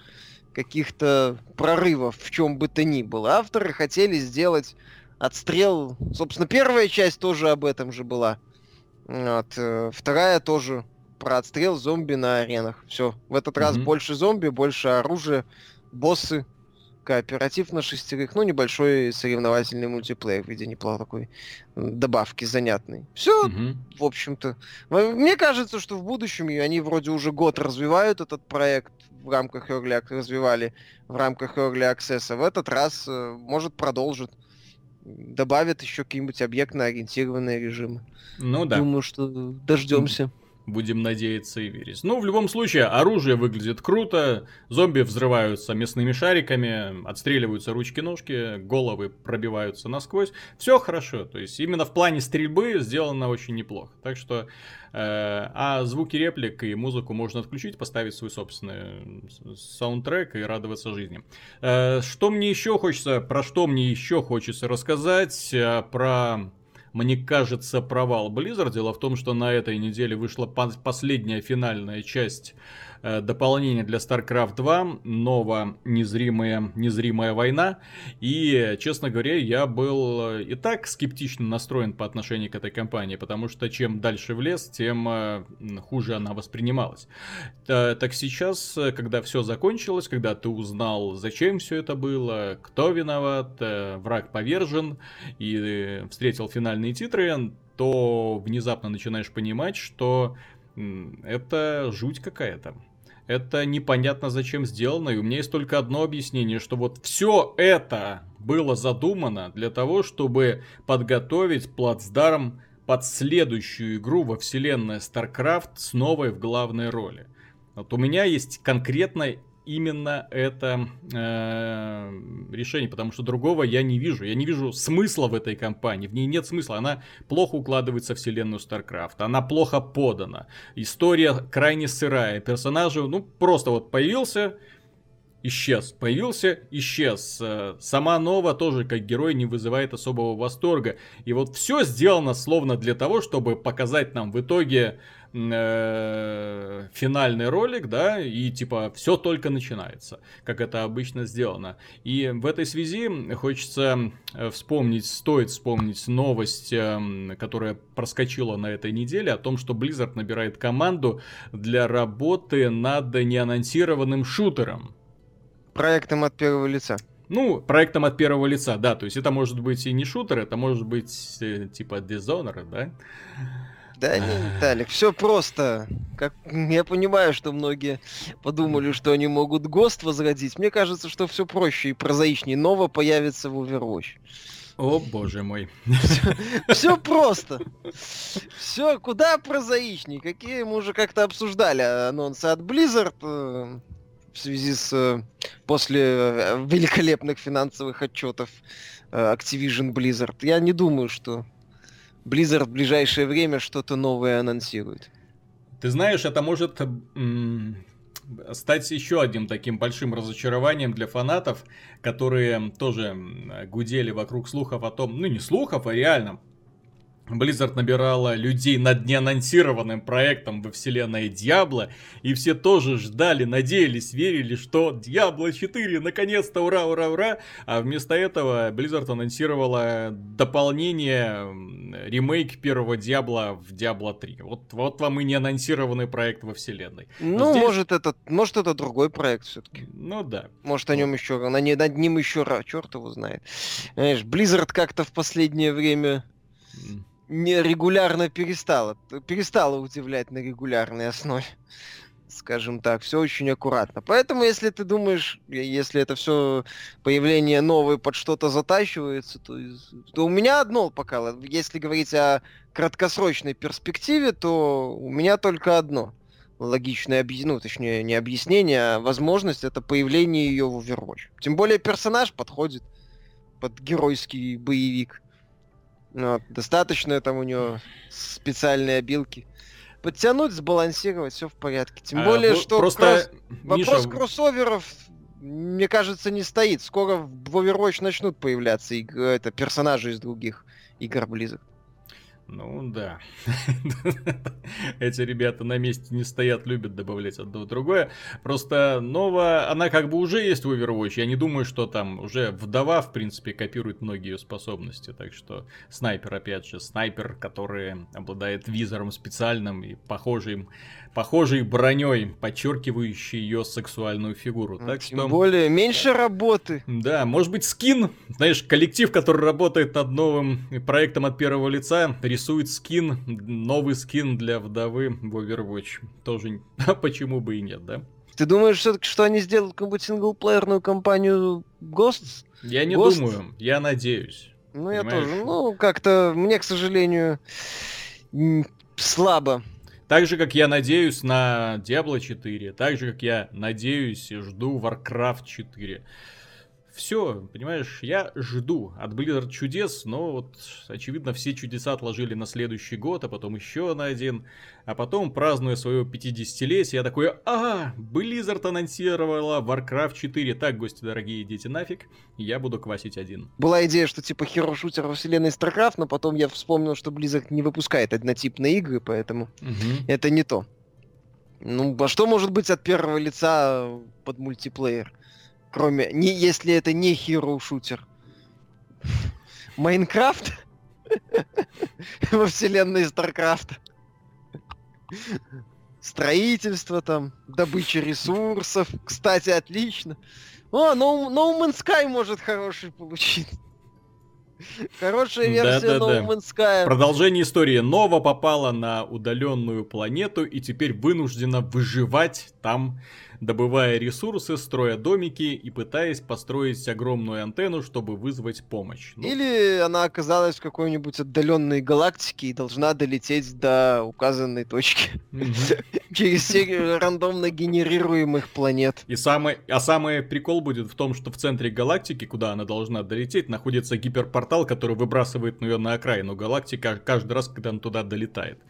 каких-то прорывов в чем бы то ни было. Авторы хотели сделать отстрел. Собственно, первая часть тоже об этом же была. Вот. Э, вторая тоже про отстрел зомби на аренах. Все. В этот mm-hmm. раз больше зомби, больше оружия, боссы, кооператив на шестерых, ну, небольшой соревновательный мультиплеер в виде неплохой такой добавки занятной. Все, mm-hmm. в общем-то. Мне кажется, что в будущем они вроде уже год развивают этот проект в рамках Early Access, развивали в рамках Early Access, а в этот раз, э, может, продолжит. Добавят еще какие-нибудь объектно-ориентированные режимы. Ну да. Думаю, что дождемся. Будем надеяться и верить. Ну, в любом случае, оружие выглядит круто, зомби взрываются мясными шариками, отстреливаются ручки-ножки, головы пробиваются насквозь. Все хорошо, то есть именно в плане стрельбы сделано очень неплохо. Так что, э, а звуки реплик и музыку можно отключить, поставить свой собственный саундтрек и радоваться жизни. Э, что мне еще хочется, про что мне еще хочется рассказать, э, про мне кажется, провал Blizzard. Дело в том, что на этой неделе вышла последняя финальная часть дополнение для StarCraft 2, новая незримая, незримая война. И, честно говоря, я был и так скептично настроен по отношению к этой кампании, потому что чем дальше в лес, тем э, хуже она воспринималась. Так сейчас, когда все закончилось, когда ты узнал, зачем все это было, кто виноват, э, враг повержен и встретил финальные титры, то внезапно начинаешь понимать, что это жуть какая-то это непонятно зачем сделано, и у меня есть только одно объяснение, что вот все это было задумано для того, чтобы подготовить плацдарм под следующую игру во вселенной StarCraft с новой в главной роли. Вот у меня есть конкретно именно это э, решение, потому что другого я не вижу. Я не вижу смысла в этой кампании. В ней нет смысла. Она плохо укладывается в вселенную StarCraft. Она плохо подана. История крайне сырая. Персонажи, ну, просто вот появился, исчез. Появился, исчез. Э, сама Нова тоже как герой не вызывает особого восторга. И вот все сделано словно для того, чтобы показать нам в итоге э, финальный ролик, да, и типа все только начинается, как это обычно сделано. И в этой связи хочется э, вспомнить, стоит вспомнить новость, э, которая проскочила на этой неделе о том, что Blizzard набирает команду для работы над неанонсированным шутером. Проектом от первого лица. Ну, проектом от первого лица, да. То есть это может быть и не шутер, это может быть э, типа Dishonored, да? Да не, Виталик, все просто. Как я понимаю, что многие подумали, что они могут ГОСТ возродить. Мне кажется, что все проще и прозаичнее. Ново появится в Overwatch. О, боже мой. Все просто. Все куда прозаичнее. Какие мы уже как-то обсуждали анонсы от Blizzard э, в связи с э, после э, великолепных финансовых отчетов Activision Blizzard. Я не думаю, что Blizzard в ближайшее время что-то новое анонсирует. Ты знаешь, это может стать еще одним таким большим разочарованием для фанатов, которые тоже гудели вокруг слухов о том, ну не слухов, а реально Blizzard набирала людей над неанонсированным проектом во вселенной Диабло, и все тоже ждали, надеялись, верили, что Диабло 4 наконец-то ура, ура, ура, а вместо этого Blizzard анонсировала дополнение, ремейк первого Диабло в Диабло 3. Вот, вот вам и неанонсированный проект во вселенной. Ну, здесь... может, это, может, это другой проект все-таки. Ну да. Может, о нем еще, на, над ним еще, черт его знает. Знаешь, Blizzard как-то в последнее время не регулярно перестала, перестала удивлять на регулярной основе. Скажем так, все очень аккуратно. Поэтому, если ты думаешь, если это все появление новое под что-то затащивается, то, то у меня одно пока. Если говорить о краткосрочной перспективе, то у меня только одно логичное объяснение, ну, точнее, не объяснение, а возможность это появление ее в Overwatch. Тем более персонаж подходит под геройский боевик. Ну, вот, достаточно там у него специальные обилки. Подтянуть, сбалансировать, все в порядке. Тем а, более, что просто кросс... вопрос кроссоверов, мне кажется, не стоит. Скоро в Overwatch начнут появляться иг... это, персонажи из других игр Blizzard. Ну да. Эти ребята на месте не стоят, любят добавлять одно другое. Просто Нова, она как бы уже есть в Overwatch. Я не думаю, что там уже вдова, в принципе, копирует многие ее способности. Так что снайпер, опять же, снайпер, который обладает визором специальным и похожим похожей броней, подчеркивающей ее сексуальную фигуру. Ну, так Тем что... более, меньше работы. Да, может быть скин, знаешь, коллектив, который работает над новым проектом от первого лица, рисует скин, новый скин для вдовы в Overwatch. Тоже, а почему бы и нет, да? Ты думаешь все-таки, что они сделают какую-нибудь синглплеерную кампанию Ghosts? Я не Ghost? думаю, я надеюсь. Ну, Понимаешь? я тоже. Ну, как-то мне, к сожалению, слабо так же, как я надеюсь на Diablo 4, так же, как я надеюсь и жду Warcraft 4 все, понимаешь, я жду от Blizzard чудес, но вот, очевидно, все чудеса отложили на следующий год, а потом еще на один, а потом, празднуя свое 50-летие, я такой, а, Blizzard анонсировала Warcraft 4, так, гости дорогие, идите нафиг, я буду квасить один. Была идея, что типа херо-шутер во вселенной StarCraft, но потом я вспомнил, что Blizzard не выпускает однотипные игры, поэтому угу. это не то. Ну, а что может быть от первого лица под мультиплеер? Кроме, не, если это не hero шутер. Майнкрафт? Во вселенной Старкрафта. Строительство там, добыча ресурсов. Кстати, отлично. О, no, no Man's Sky может хороший получить. Хорошая версия да, да, No Man's Sky. Продолжение истории. Нова попала на удаленную планету и теперь вынуждена выживать там добывая ресурсы, строя домики и пытаясь построить огромную антенну, чтобы вызвать помощь. Ну... Или она оказалась в какой-нибудь отдаленной галактике и должна долететь до указанной точки. Через серию рандомно генерируемых планет. И самый, а самый прикол будет в том, что в центре галактики, куда она должна долететь, находится гиперпортал, который выбрасывает ее на окраину галактики каждый раз, когда он туда долетает.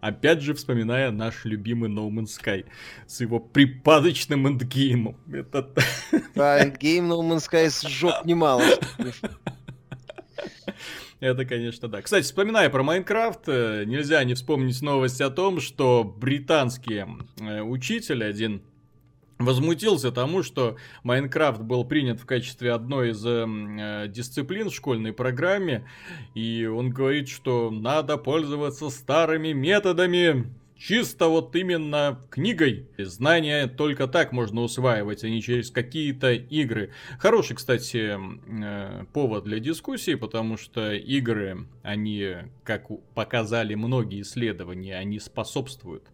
Опять же, вспоминая наш любимый No Man's Sky с его припадочным эндгеймом. Это... Да, эндгейм No Man's Sky сжег немало. Это, конечно, да. Кстати, вспоминая про Майнкрафт, э, нельзя не вспомнить новость о том, что британский э, учитель один возмутился тому, что Майнкрафт был принят в качестве одной из э, дисциплин в школьной программе, и он говорит, что надо пользоваться старыми методами, чисто вот именно книгой. Знания только так можно усваивать, а не через какие-то игры. Хороший, кстати, э, повод для дискуссии, потому что игры, они, как показали многие исследования, они способствуют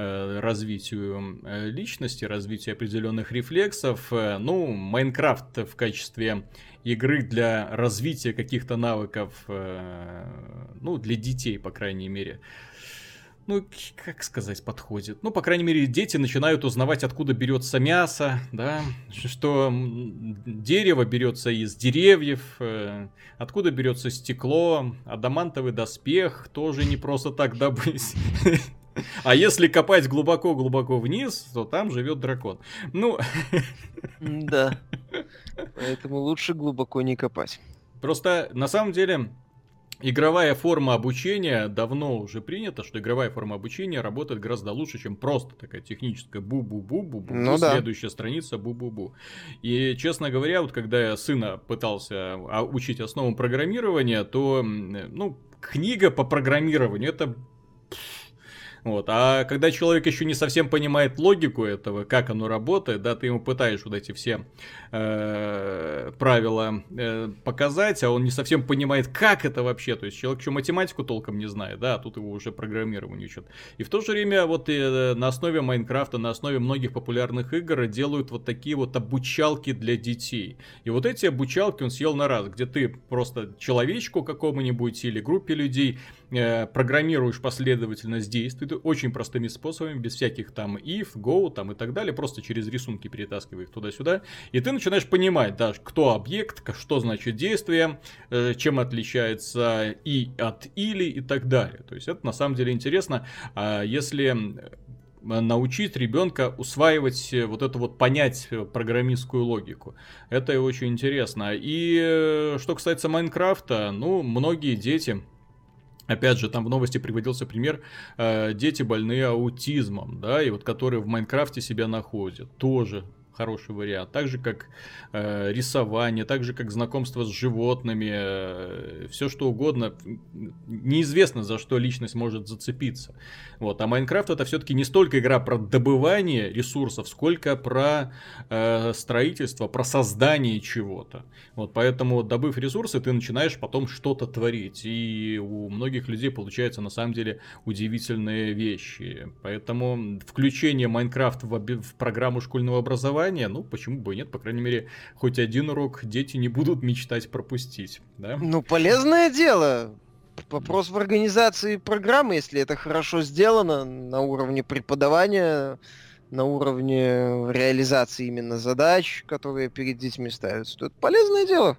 Э, развитию э, личности, развитию определенных рефлексов. Ну, Майнкрафт в качестве игры для развития каких-то навыков, ну, для детей, по крайней мере, ну, как сказать, подходит. Ну, по крайней мере, дети начинают узнавать, откуда берется мясо, да, что дерево берется из деревьев, откуда берется стекло, адамантовый доспех тоже не просто так добыть. А если копать глубоко-глубоко вниз, то там живет дракон. Ну... Да. Поэтому лучше глубоко не копать. Просто, на самом деле, игровая форма обучения давно уже принята, что игровая форма обучения работает гораздо лучше, чем просто такая техническая бу-бу-бу-бу-бу, ну, да. следующая страница бу-бу-бу. И, честно говоря, вот когда я сына пытался а, учить основам программирования, то, ну, книга по программированию, это вот. А когда человек еще не совсем понимает логику этого, как оно работает, да, ты ему пытаешь вот эти все э, правила э, показать, а он не совсем понимает, как это вообще. То есть человек еще математику толком не знает, да, а тут его уже программирование учат. И в то же время вот э, на основе Майнкрафта, на основе многих популярных игр делают вот такие вот обучалки для детей. И вот эти обучалки он съел на раз, где ты просто человечку какому-нибудь или группе людей э, программируешь последовательность действий очень простыми способами, без всяких там if, go там и так далее, просто через рисунки перетаскивая их туда-сюда, и ты начинаешь понимать, да, кто объект, что значит действие, э, чем отличается и от или и так далее. То есть это на самом деле интересно, а если научить ребенка усваивать э, вот это вот понять э, программистскую логику. Это очень интересно. И что касается Майнкрафта, ну, многие дети, Опять же, там в новости приводился пример, э, дети больные аутизмом, да, и вот которые в Майнкрафте себя находят, тоже хороший вариант. Так же, как э, рисование, так же, как знакомство с животными, э, все что угодно. Неизвестно, за что личность может зацепиться. Вот. А Майнкрафт это все-таки не столько игра про добывание ресурсов, сколько про э, строительство, про создание чего-то. Вот. Поэтому, добыв ресурсы, ты начинаешь потом что-то творить. И у многих людей получаются на самом деле удивительные вещи. Поэтому включение Майнкрафт в, в программу школьного образования образования, ну, почему бы и нет, по крайней мере, хоть один урок дети не будут мечтать пропустить, да? Ну, полезное дело. Вопрос в организации программы, если это хорошо сделано на уровне преподавания, на уровне реализации именно задач, которые перед детьми ставятся, то это полезное дело.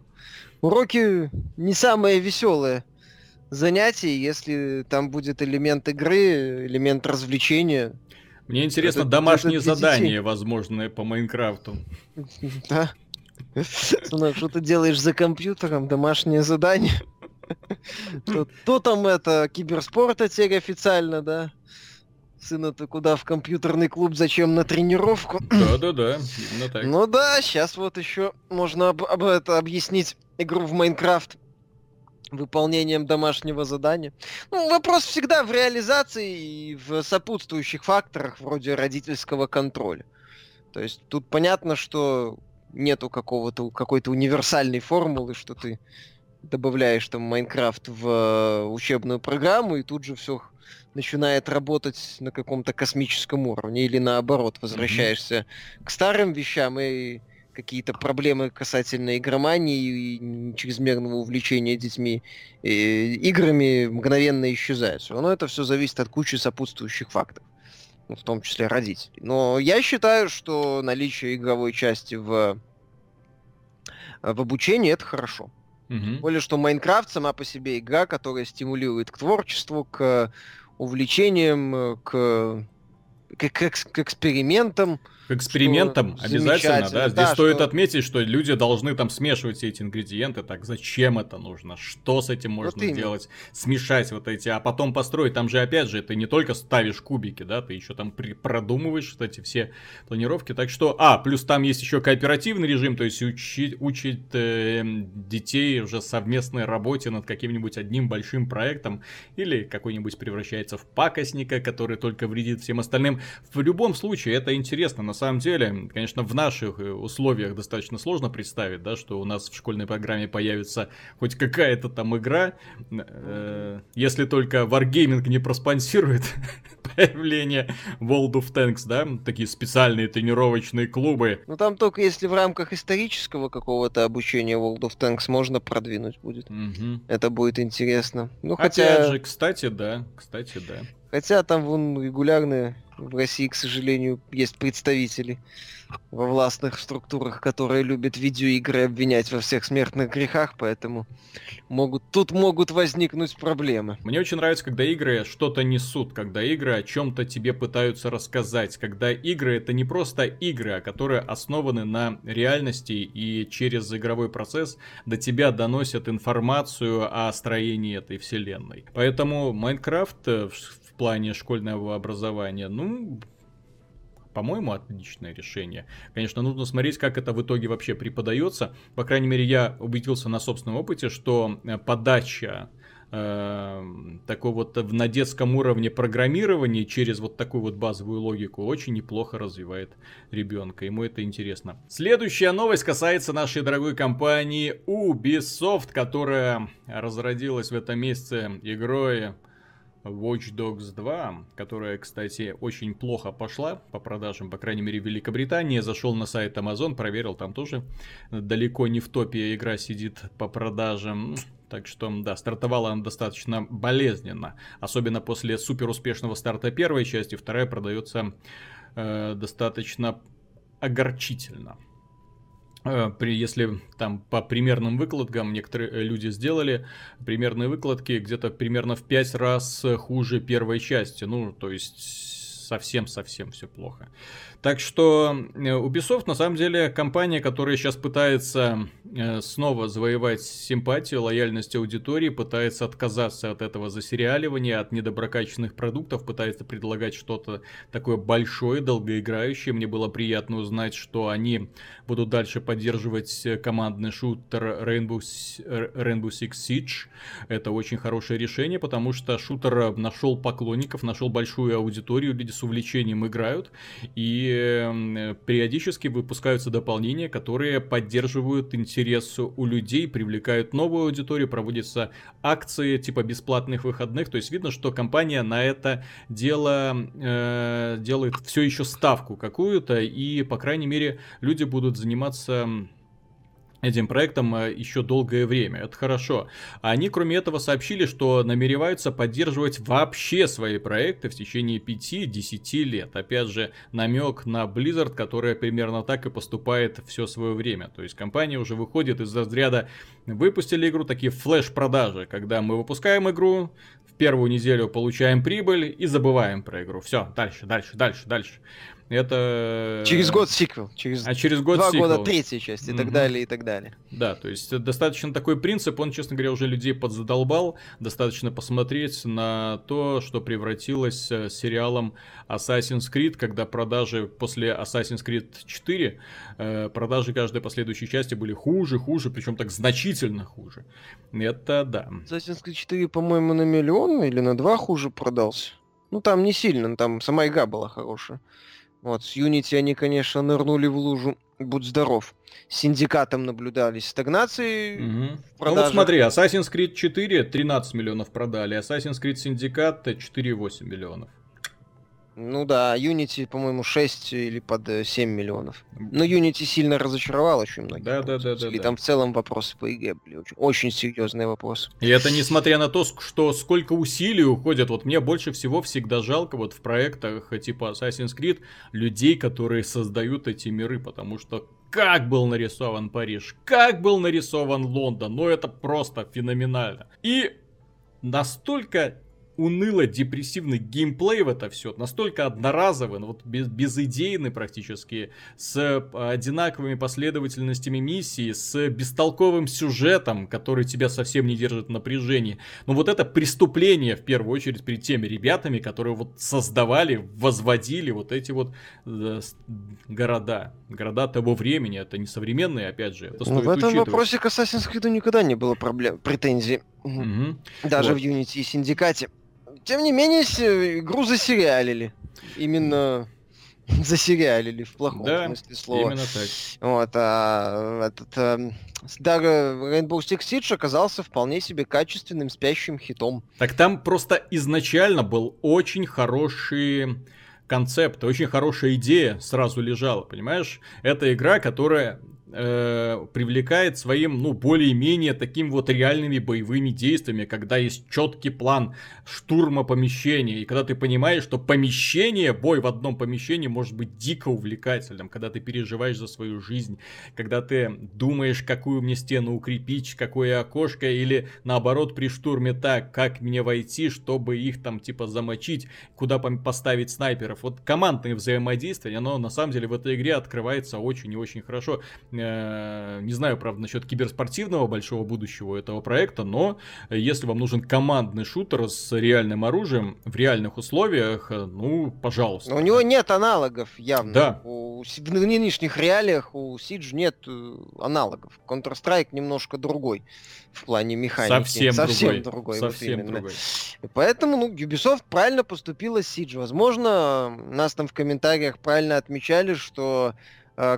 Уроки не самое веселое занятие, если там будет элемент игры, элемент развлечения. Мне интересно, это, домашние это задания, возможные по Майнкрафту. Да. Сынок, что ты делаешь за компьютером? Домашнее задание? То там это, киберспорта теперь официально, да? Сына ты куда в компьютерный клуб, зачем на тренировку? Да-да-да, именно так. Ну да, сейчас вот еще можно об, об это объяснить игру в Майнкрафт выполнением домашнего задания. Ну, вопрос всегда в реализации и в сопутствующих факторах, вроде родительского контроля. То есть тут понятно, что нету какого-то какой-то универсальной формулы, что ты добавляешь там Майнкрафт в э, учебную программу, и тут же все начинает работать на каком-то космическом уровне, или наоборот, возвращаешься mm-hmm. к старым вещам и какие-то проблемы касательно игромании и чрезмерного увлечения детьми э, играми мгновенно исчезают. Все равно это все зависит от кучи сопутствующих факторов, ну, в том числе родителей. Но я считаю, что наличие игровой части в, в обучении это хорошо. Угу. Тем более, что Майнкрафт сама по себе игра, которая стимулирует к творчеству, к увлечениям, к, к, к, к экспериментам к экспериментам обязательно, да. Здесь да, стоит что... отметить, что люди должны там смешивать все эти ингредиенты. Так зачем это нужно? Что с этим можно вот сделать? Смешать вот эти, а потом построить. Там же опять же ты не только ставишь кубики, да, ты еще там при... продумываешь вот эти все планировки. Так что, а, плюс там есть еще кооперативный режим, то есть учить, учить э, детей уже совместной работе над каким-нибудь одним большим проектом или какой-нибудь превращается в пакостника, который только вредит всем остальным. В любом случае это интересно на самом деле, конечно, в наших э, условиях достаточно сложно представить, да, что у нас в школьной программе появится хоть какая-то там игра, э, если только Wargaming не проспонсирует появление World of Tanks, да, такие специальные тренировочные клубы. Ну там только если в рамках исторического какого-то обучения World of Tanks можно продвинуть будет. Угу. Это будет интересно. Ну хотя... Опять же, кстати, да, кстати, да. Хотя там вон регулярные В России, к сожалению, есть представители во властных структурах, которые любят видеоигры обвинять во всех смертных грехах, поэтому могут, тут могут возникнуть проблемы. Мне очень нравится, когда игры что-то несут, когда игры о чем-то тебе пытаются рассказать, когда игры это не просто игры, а которые основаны на реальности и через игровой процесс до тебя доносят информацию о строении этой вселенной. Поэтому Майнкрафт э, в плане школьного образования, ну, по-моему, отличное решение. Конечно, нужно смотреть, как это в итоге вообще преподается. По крайней мере, я убедился на собственном опыте, что э, подача э, такой вот на детском уровне программирования через вот такую вот базовую логику очень неплохо развивает ребенка. Ему это интересно. Следующая новость касается нашей дорогой компании Ubisoft, которая разродилась в этом месяце игрой Watch Dogs 2, которая, кстати, очень плохо пошла по продажам, по крайней мере, в Великобритании. Зашел на сайт Amazon, проверил, там тоже далеко не в топе игра сидит по продажам. Так что, да, стартовала она достаточно болезненно. Особенно после супер успешного старта первой части, вторая продается э, достаточно огорчительно. Э, при, если там по примерным выкладкам некоторые э, люди сделали примерные выкладки где-то примерно в 5 раз хуже первой части. Ну, то есть совсем-совсем все плохо. Так что э, Ubisoft на самом деле компания, которая сейчас пытается э, снова завоевать симпатию, лояльность аудитории, пытается отказаться от этого засериаливания, от недоброкачественных продуктов, пытается предлагать что-то такое большое, долгоиграющее. Мне было приятно узнать, что они будут дальше поддерживать командный шутер Rainbow, Rainbow Six Siege. Это очень хорошее решение, потому что шутер нашел поклонников, нашел большую аудиторию, люди с увлечением играют. И периодически выпускаются дополнения, которые поддерживают интерес у людей, привлекают новую аудиторию, проводятся акции типа бесплатных выходных. То есть видно, что компания на это дело э, делает все еще ставку какую-то, и, по крайней мере, люди будут заниматься этим проектом э, еще долгое время. Это хорошо. Они, кроме этого, сообщили, что намереваются поддерживать вообще свои проекты в течение 5-10 лет. Опять же, намек на Blizzard, которая примерно так и поступает все свое время. То есть компания уже выходит из разряда выпустили игру, такие флеш-продажи, когда мы выпускаем игру, в первую неделю получаем прибыль и забываем про игру. Все, дальше, дальше, дальше, дальше. Это... Через год сиквел. Через, а через год два сиквел. года третья часть и mm-hmm. так далее, и так далее. Да, то есть достаточно такой принцип, он, честно говоря, уже людей подзадолбал. Достаточно посмотреть на то, что превратилось э, сериалом Assassin's Creed, когда продажи после Assassin's Creed 4, э, продажи каждой последующей части были хуже, хуже, причем так значительно хуже. Это да. Assassin's Creed 4, по-моему, на миллион или на два хуже продался. Ну, там не сильно, там сама игра была хорошая. Вот, с Unity они, конечно, нырнули в лужу. Будь здоров. С синдикатом наблюдались стагнации угу. Ну вот смотри, Assassin's Creed 4 13 миллионов продали, Assassin's Creed Syndicate 4,8 миллионов. Ну да, Unity, по-моему, 6 или под 7 миллионов. Но Unity сильно разочаровал очень многих. Да, да, да, да. И там в целом вопросы по игре были очень, очень серьезные вопросы. И это несмотря на то, что сколько усилий уходят. Вот мне больше всего всегда жалко вот в проектах типа Assassin's Creed людей, которые создают эти миры, потому что как был нарисован Париж, как был нарисован Лондон, ну это просто феноменально. И настолько уныло-депрессивный геймплей в это все, настолько одноразовый, ну, вот без, безидейный практически, с одинаковыми последовательностями миссий, с бестолковым сюжетом, который тебя совсем не держит в напряжении. Но вот это преступление, в первую очередь, перед теми ребятами, которые вот создавали, возводили вот эти вот э, города. Города того времени, это не современные, опять же, это ну, в этом учитывать. вопросе к Assassin's Creed никогда не было проблем, претензий. Угу. Даже вот. в Unity и Синдикате. Тем не менее, игру засериалили. Именно засериалили в плохом да, смысле слова. именно так. Вот, а этот а, даже Rainbow Six Siege оказался вполне себе качественным спящим хитом. Так там просто изначально был очень хороший концепт, очень хорошая идея сразу лежала, понимаешь? Это игра, которая э, привлекает своим, ну, более-менее таким вот реальными боевыми действиями, когда есть четкий план штурма помещения, и когда ты понимаешь, что помещение, бой в одном помещении может быть дико увлекательным, когда ты переживаешь за свою жизнь, когда ты думаешь, какую мне стену укрепить, какое окошко, или наоборот при штурме так, как мне войти, чтобы их там типа замочить, куда поставить снайперов. Вот командное взаимодействие, оно на самом деле в этой игре открывается очень и очень хорошо. Э, не знаю, правда, насчет киберспортивного большого будущего этого проекта, но если вам нужен командный шутер с реальным оружием в реальных условиях, э, ну, пожалуйста. у него нет аналогов явно. Да. У, в нынешних реалиях у Siege нет э, аналогов. Counter-Strike немножко другой в плане механики. Совсем, Совсем другой. другой. Совсем вот другой. И поэтому, ну, Ubisoft правильно поступила с Siege. Возможно, нас там в комментариях правильно отмечали, что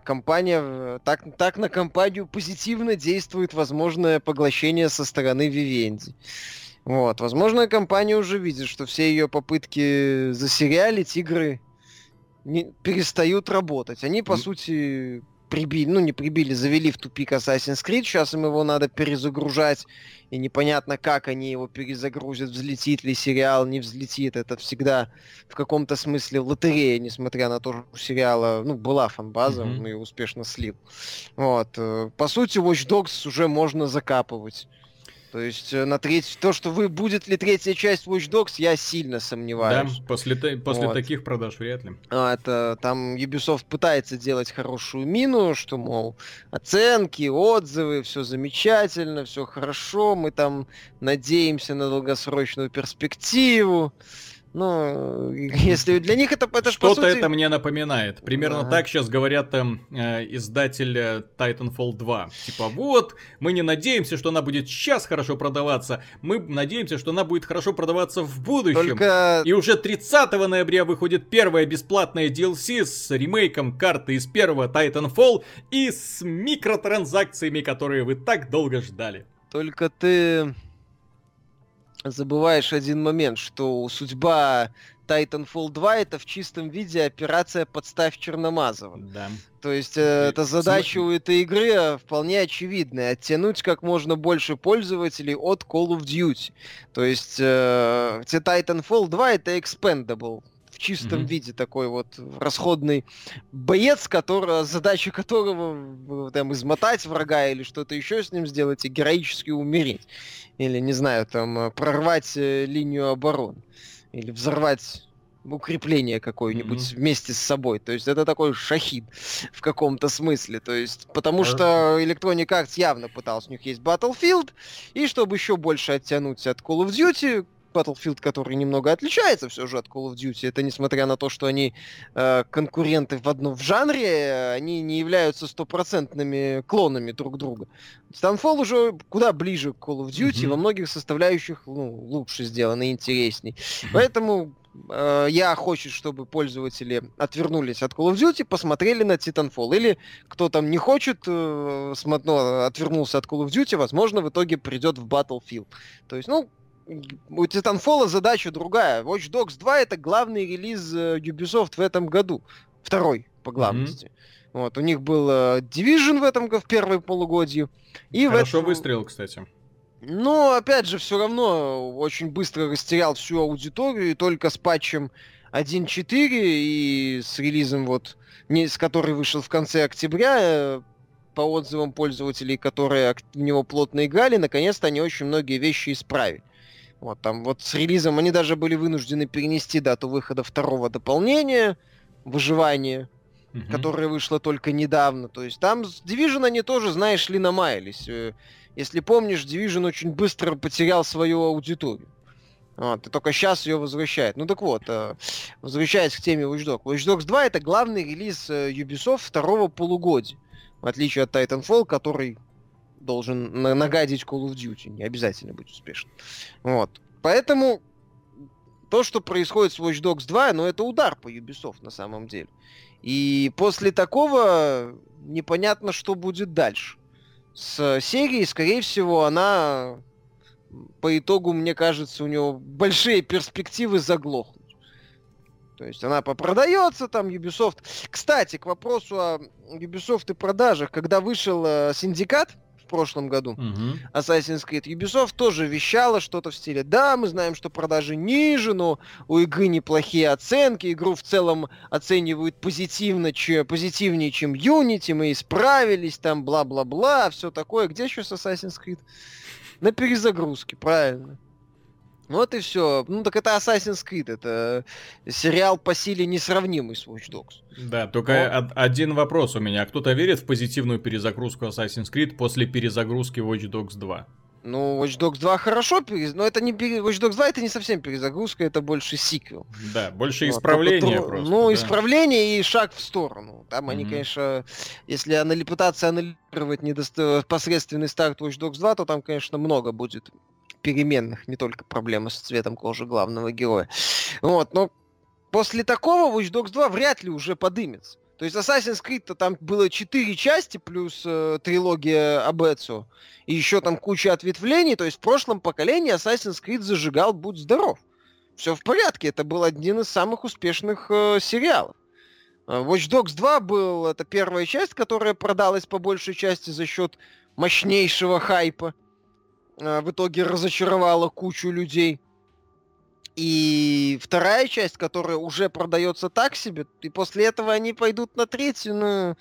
компания, так, так на компанию позитивно действует возможное поглощение со стороны Vivendi. Вот, возможно, компания уже видит, что все ее попытки засериалить игры не, перестают работать. Они, по mm. сути, прибили, ну не прибили, завели в тупик Assassin's Creed, сейчас им его надо перезагружать, и непонятно, как они его перезагрузят, взлетит ли сериал, не взлетит. Это всегда в каком-то смысле лотерея, несмотря на то, что у сериала, ну, была фанбаза, mm-hmm. он ее успешно слил. Вот. Э, по сути, Watch Dogs уже можно закапывать. То есть э, на треть... то, что вы будет ли третья часть Watch Dogs, я сильно сомневаюсь. Да, после, после вот. таких продаж вряд ли. А, это там Ubisoft пытается делать хорошую мину, что, мол, оценки, отзывы, все замечательно, все хорошо, мы там надеемся на долгосрочную перспективу. Ну, если для них это, это Что-то сути... это мне напоминает. Примерно да. так сейчас говорят э, издатель э, Titanfall 2. Типа, вот, мы не надеемся, что она будет сейчас хорошо продаваться. Мы надеемся, что она будет хорошо продаваться в будущем. Только... И уже 30 ноября выходит первая бесплатная DLC с ремейком карты из первого Titanfall и с микротранзакциями, которые вы так долго ждали. Только ты забываешь один момент, что судьба Titanfall 2 это в чистом виде операция «Подставь Черномазова». Да. То есть э, эта задача у этой игры вполне очевидная. Оттянуть как можно больше пользователей от Call of Duty. То есть э, Titanfall 2 это expendable чистом mm-hmm. виде такой вот расходный боец, который, задача которого э, там измотать врага или что-то еще с ним сделать и героически умереть. Или, не знаю, там, э, прорвать э, линию обороны. Или взорвать укрепление какое-нибудь mm-hmm. вместе с собой. То есть это такой шахид в каком-то смысле. То есть, потому что Electronic Arts явно пытался, у них есть Battlefield, и чтобы еще больше оттянуть от Call of Duty, Battlefield, который немного отличается все же от Call of Duty. Это несмотря на то, что они э, конкуренты в одном в жанре, они не являются стопроцентными клонами друг друга. Stanfall уже куда ближе к Call of Duty, mm-hmm. во многих составляющих ну, лучше сделано и интересней. Mm-hmm. Поэтому э, я хочу, чтобы пользователи отвернулись от Call of Duty, посмотрели на Titanfall. Или кто там не хочет, э, смотно, отвернулся от Call of Duty, возможно, в итоге придет в Battlefield. То есть, ну, у Titanfall задача другая. Watch Dogs 2 это главный релиз э, Ubisoft в этом году. Второй по главности. Mm-hmm. Вот, у них был uh, Division в этом в первой полугодии. И Хорошо этом... выстрелил, кстати. Но, опять же, все равно очень быстро растерял всю аудиторию, и только с патчем 1.4 и с релизом, вот, не, с который вышел в конце октября, э, по отзывам пользователей, которые в него плотно играли, наконец-то они очень многие вещи исправили. Вот там вот с релизом они даже были вынуждены перенести дату выхода второго дополнения, выживание, mm-hmm. которое вышло только недавно. То есть там с Division они тоже, знаешь ли, намаялись. Э, если помнишь, Division очень быстро потерял свою аудиторию. Вот, и только сейчас ее возвращает. Ну так вот, э, возвращаясь к теме Watch Dogs. Watch Dogs 2 это главный релиз э, Ubisoft второго полугодия. В отличие от Titanfall, который должен нагадить Call of Duty, не обязательно быть успешным. Вот. Поэтому то, что происходит с Watch Dogs 2, ну это удар по Ubisoft на самом деле. И после такого непонятно, что будет дальше. С серией, скорее всего, она по итогу, мне кажется, у него большие перспективы заглохнуть. То есть она попродается, там Ubisoft. Кстати, к вопросу о Ubisoft и продажах, когда вышел э, Синдикат, прошлом году, угу. Assassin's Creed, Ubisoft тоже вещала что-то в стиле, да, мы знаем, что продажи ниже, но у игры неплохие оценки, игру в целом оценивают позитивно, че, позитивнее, чем Unity, мы исправились, там, бла-бла-бла, все такое. Где еще с Assassin's Creed? На перезагрузке, правильно. Вот и все. Ну так это Assassin's Creed, это сериал по силе несравнимый с Watch Dogs. Да, только Но... один вопрос у меня. Кто-то верит в позитивную перезагрузку Assassin's Creed после перезагрузки Watch Dogs 2? Ну, Watch Dogs 2 хорошо, но это не Watch Dogs 2 это не совсем перезагрузка, это больше сиквел. Да, больше вот, исправление только, просто. Ну, да. исправление и шаг в сторону. Там mm-hmm. они, конечно, если анали... пытаться анализировать недосто... посредственный старт Watch Dogs 2, то там, конечно, много будет переменных, не только проблемы с цветом кожи главного героя. Вот, но после такого Watch Dogs 2 вряд ли уже подымется. То есть Assassin's Creed-то там было 4 части, плюс э, трилогия Абецо, и еще там куча ответвлений, то есть в прошлом поколении Assassin's Creed зажигал «Будь здоров». Все в порядке, это был один из самых успешных э, сериалов. Э, Watch Dogs 2 был, это первая часть, которая продалась по большей части за счет мощнейшего хайпа. В итоге разочаровала кучу людей. И вторая часть, которая уже продается так себе, и после этого они пойдут на третью, но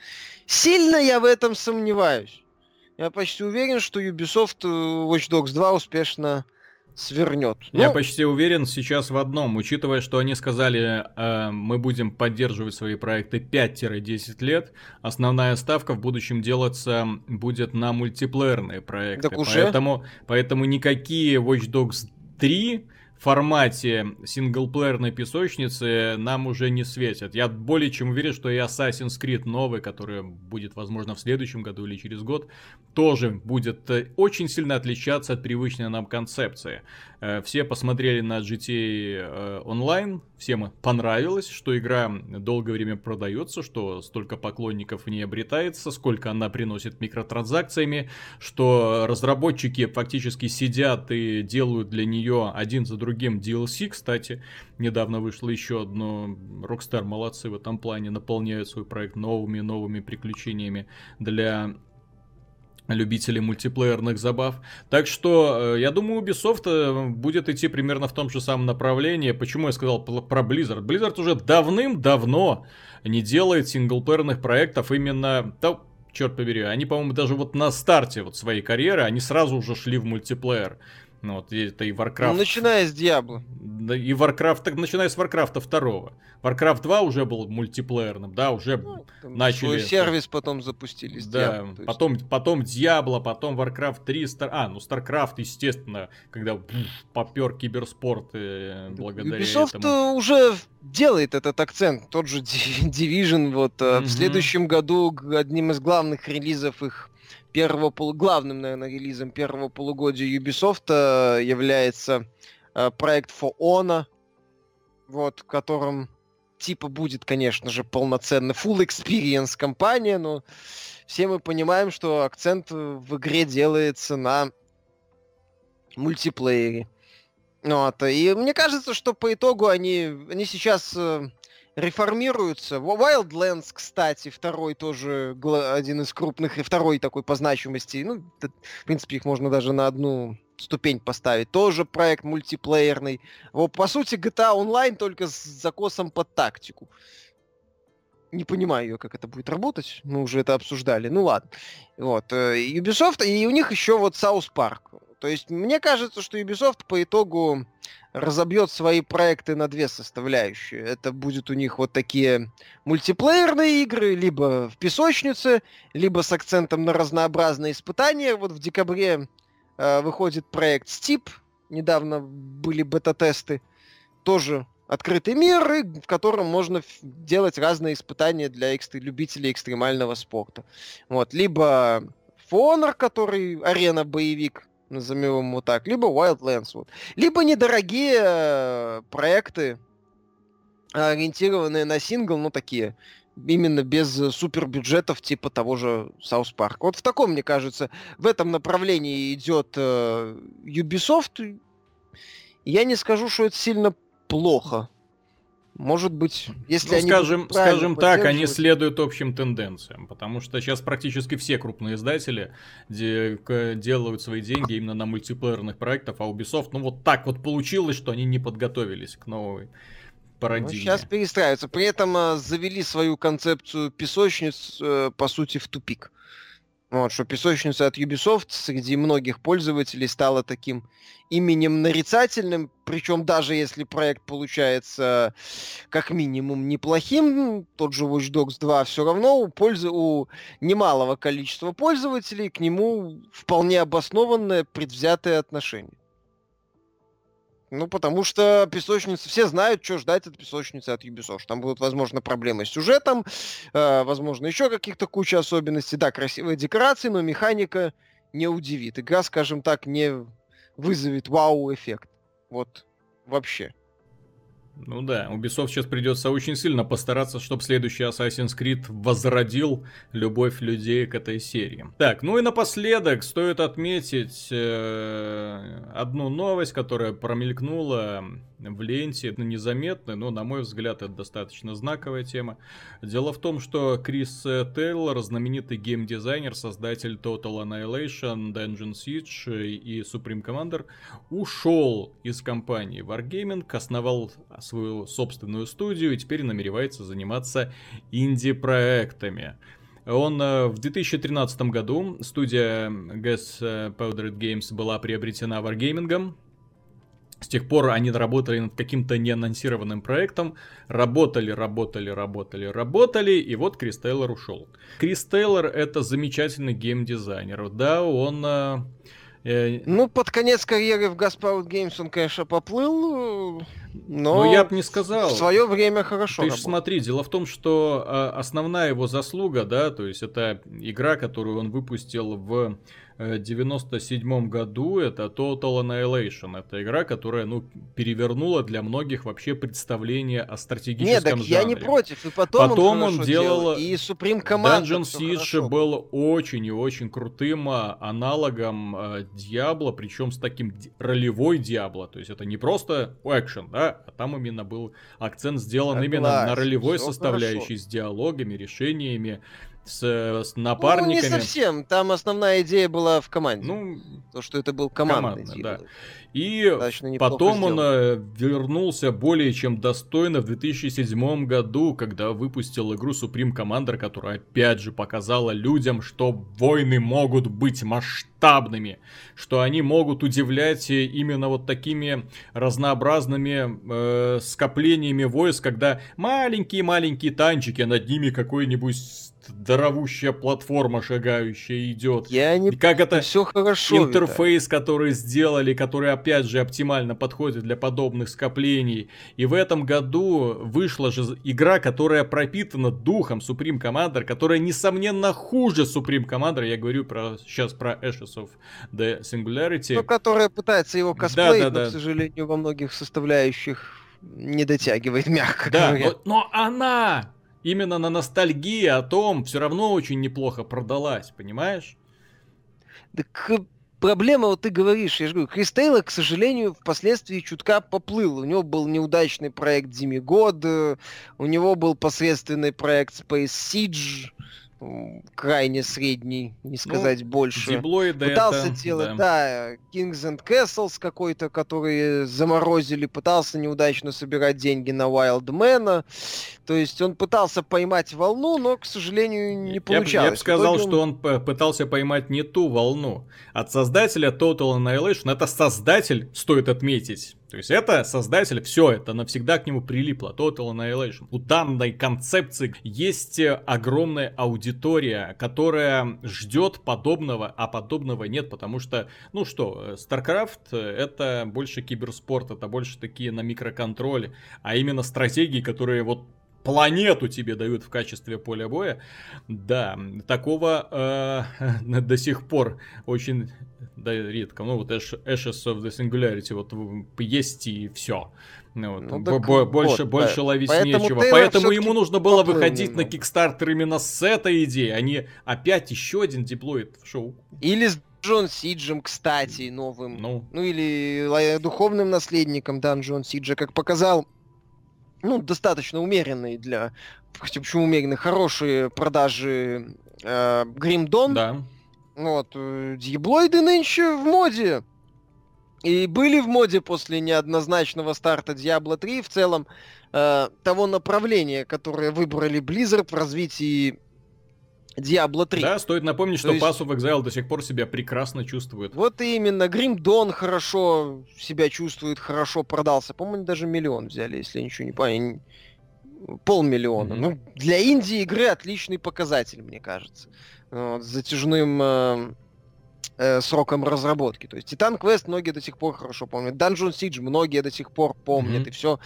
сильно я в этом сомневаюсь. Я почти уверен, что Ubisoft э, Watch Dogs 2 успешно свернет. Я ну, почти уверен сейчас в одном, учитывая, что они сказали, э, мы будем поддерживать свои проекты 5-10 лет, основная ставка в будущем делаться будет на мультиплеерные проекты. Так уже? Поэтому, поэтому никакие Watch Dogs 3 формате синглплеерной песочницы нам уже не светят. Я более чем уверен, что и Assassin's Creed новый, который будет, возможно, в следующем году или через год, тоже будет э, очень сильно отличаться от привычной нам концепции. Э, все посмотрели на GTA Online, э, всем понравилось, что игра долгое время продается, что столько поклонников не обретается, сколько она приносит микротранзакциями, что разработчики фактически сидят и делают для нее один за другим DLC, кстати. Недавно вышло еще одно. Rockstar молодцы в этом плане, наполняют свой проект новыми новыми приключениями для любителей мультиплеерных забав. Так что, э, я думаю, Ubisoft э, будет идти примерно в том же самом направлении. Почему я сказал про Blizzard? Blizzard уже давным-давно не делает синглплеерных проектов именно... Да, черт побери, они, по-моему, даже вот на старте вот своей карьеры, они сразу уже шли в мультиплеер. Ну, вот это и Warcraft. Ну, начиная с Диабло. Да, и Warcraft, так, начиная с Warcraft 2. Warcraft 2 уже был мультиплеерным, да, уже ну, начали... Свой сервис потом запустили Да, Diablo, потом, есть... потом Diablo, потом Warcraft 3, Star... а, ну StarCraft, естественно, когда попер киберспорт э, благодаря Ubisoft этому. уже делает этот акцент, тот же Division, вот, mm-hmm. в следующем году одним из главных релизов их первого полу... главным, наверное, релизом первого полугодия Ubisoft э, является э, проект For Honor, вот, в котором типа будет, конечно же, полноценный full experience компания, но все мы понимаем, что акцент в игре делается на мультиплеере. Вот. И мне кажется, что по итогу они, они сейчас э, реформируются. Wildlands, кстати, второй тоже один из крупных, и второй такой по значимости. Ну, в принципе, их можно даже на одну ступень поставить. Тоже проект мультиплеерный. Вот, по сути, GTA Online только с закосом под тактику. Не понимаю, как это будет работать. Мы уже это обсуждали. Ну ладно. Вот. Э, Ubisoft, и у них еще вот South Park. То есть, мне кажется, что Ubisoft по итогу разобьет свои проекты на две составляющие. Это будет у них вот такие мультиплеерные игры, либо в песочнице, либо с акцентом на разнообразные испытания. Вот в декабре э, выходит проект Steep, недавно были бета-тесты, тоже открытый мир, в котором можно делать разные испытания для экстр... любителей экстремального спорта. Вот. Либо Honor, который арена-боевик, назовем его так, либо Wildlands. Вот. Либо недорогие э, проекты, ориентированные на сингл, ну такие, именно без супербюджетов типа того же South Park. Вот в таком, мне кажется, в этом направлении идет э, Ubisoft. Я не скажу, что это сильно плохо. Может быть, если ну, они скажем, скажем так, они следуют общим тенденциям, потому что сейчас практически все крупные издатели де- делают свои деньги именно на мультиплеерных проектах, а Ubisoft, ну вот так вот получилось, что они не подготовились к новой парадигме. Ну, сейчас перестраиваются. При этом э, завели свою концепцию песочниц, э, по сути, в тупик. Вот, что песочница от Ubisoft среди многих пользователей стала таким именем нарицательным, причем даже если проект получается как минимум неплохим, тот же Watch Dogs 2 все равно у, пользы, у немалого количества пользователей к нему вполне обоснованное предвзятое отношение. Ну, потому что песочница... Все знают, что ждать от песочницы от Ubisoft. Там будут, возможно, проблемы с сюжетом, э, возможно, еще каких-то куча особенностей. Да, красивые декорации, но механика не удивит. Игра, скажем так, не вызовет вау-эффект. Вот вообще. Ну да, Ubisoft сейчас придется очень сильно постараться, чтобы следующий Assassin's Creed возродил любовь людей к этой серии. Так, ну и напоследок стоит отметить э, одну новость, которая промелькнула в ленте. Это незаметно, но, на мой взгляд, это достаточно знаковая тема. Дело в том, что Крис Тейлор, знаменитый геймдизайнер, создатель Total Annihilation, Dungeon Siege и Supreme Commander, ушел из компании Wargaming, основал свою собственную студию и теперь намеревается заниматься инди-проектами. Он э, в 2013 году, студия Gas Powdered Games была приобретена Wargaming, с тех пор они работали над каким-то неанонсированным проектом, работали, работали, работали, работали, и вот Крис Тейлор ушел. Крис Тейлор это замечательный геймдизайнер, да, он... Э, э ну, под конец карьеры в Gaspout Games он, конечно, поплыл, но, но я бы не сказал. В свое время хорошо. Ты же смотри, дело в том, что э, основная его заслуга, да, то есть это игра, которую он выпустил в 97 году это Total Annihilation. Это игра, которая, ну, перевернула для многих вообще представление о стратегическом Нет, так жанре. я не против. И потом, потом он, он делал... И Supreme Command. Dungeon Siege был очень и очень крутым а, аналогом э, Diablo, причем с таким ролевой Диабло. То есть это не просто экшен, да, а там именно был акцент сделан Согласен, именно на ролевой составляющей, хорошо. с диалогами, решениями с, с напарниками. Ну, не совсем. Там основная идея была в команде. Ну, то, что это был командный командный, да. И потом он э, вернулся более чем достойно в 2007 году, когда выпустил игру Supreme Commander, которая опять же показала людям, что войны могут быть масштабными, что они могут удивлять именно вот такими разнообразными э, скоплениями войск, когда маленькие-маленькие танчики, над ними какой-нибудь здоровущая платформа шагающая идет. Я не... Как это все хорошо. Интерфейс, Виталий. который сделали, который опять же оптимально подходит для подобных скоплений. И в этом году вышла же игра, которая пропитана духом Supreme Commander, которая несомненно хуже Supreme Commander. Я говорю про сейчас про Ashes of the Singularity. Ну, которая пытается его косплеить, да, да, но, да. к сожалению, во многих составляющих не дотягивает, мягко да, говоря. Но, но она именно на ностальгии о том все равно очень неплохо продалась, понимаешь? Так проблема, вот ты говоришь, я же говорю, Крис Тейлор, к сожалению, впоследствии чутка поплыл. У него был неудачный проект Демигод, у него был посредственный проект Space Siege, крайне средний, не ну, сказать ну, больше. Диблоиды пытался это, делать, да. да, Kings and Castles какой-то, который заморозили, пытался неудачно собирать деньги на Wildman. То есть он пытался поймать волну, но, к сожалению, не получалось. Я, я бы сказал, он... что он пытался поймать не ту волну. От создателя Total Annihilation, это создатель, стоит отметить, то есть это создатель, все это навсегда к нему прилипло. Total Annihilation. У данной концепции есть огромная аудитория, которая ждет подобного, а подобного нет, потому что, ну что, StarCraft это больше киберспорт, это больше такие на микроконтроле, а именно стратегии, которые вот планету тебе дают в качестве поля боя. Да, такого э, до сих пор очень да, редко. Ну, вот Ashes of the Singularity вот есть и все. Ну, вот, ну, так, больше, вот, больше да. ловить Поэтому нечего. Поэтому ему нужно было выходить на Kickstarter именно с этой идеей, а не опять еще один диплоид в шоу. Или с Джон Сиджем, кстати, новым. Ну, ну или духовным наследником Дан Джон Сиджа, как показал ну, достаточно умеренные для... Почему умеренные? Хорошие продажи э, Dawn. Да. Вот. э, Диаблоиды нынче в моде. И были в моде после неоднозначного старта Diablo 3 в целом э, того направления, которое выбрали Blizzard в развитии Diablo 3. Да, стоит напомнить, То что есть- Pass of Exile до сих пор себя прекрасно чувствует. Вот именно, Grim Dawn хорошо себя чувствует, хорошо продался. По-моему, даже миллион взяли, если я ничего не понял. Полмиллиона. Мгм. Ну, для инди игры отличный показатель, мне кажется. Вот, с затяжным э, э, сроком разработки. То есть Титан Квест многие до сих пор хорошо помнят. Dungeon Siege многие до сих пор помнят. Мгм. И все.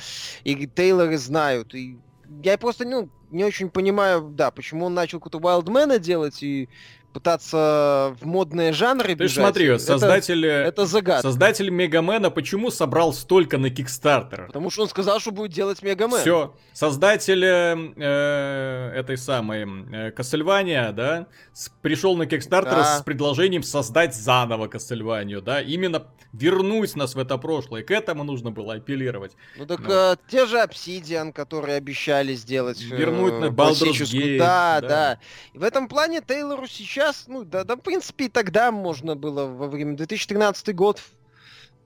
И Тейлоры знают. И я просто ну, не очень понимаю, да, почему он начал какого-то Wildman делать и пытаться в модные жанры Ты бежать. смотри, Это- создатель, Это загадка. создатель Мегамена почему собрал столько на Кикстартер? Потому что он сказал, что будет делать Мегамен. Все, создатель э, э, этой самой э, Castlevania, да, с- пришел на Kickstarter Да. с предложением создать заново Castlevania, да, именно вернуть нас в это прошлое. К этому нужно было апеллировать. Ну так Ну. э, те же Obsidian, которые обещали сделать. э, Вернуть на Baldur's Gate, Да, да. да, И в этом плане Тейлору сейчас, ну да, да, в принципе, и тогда можно было во время 2013 год.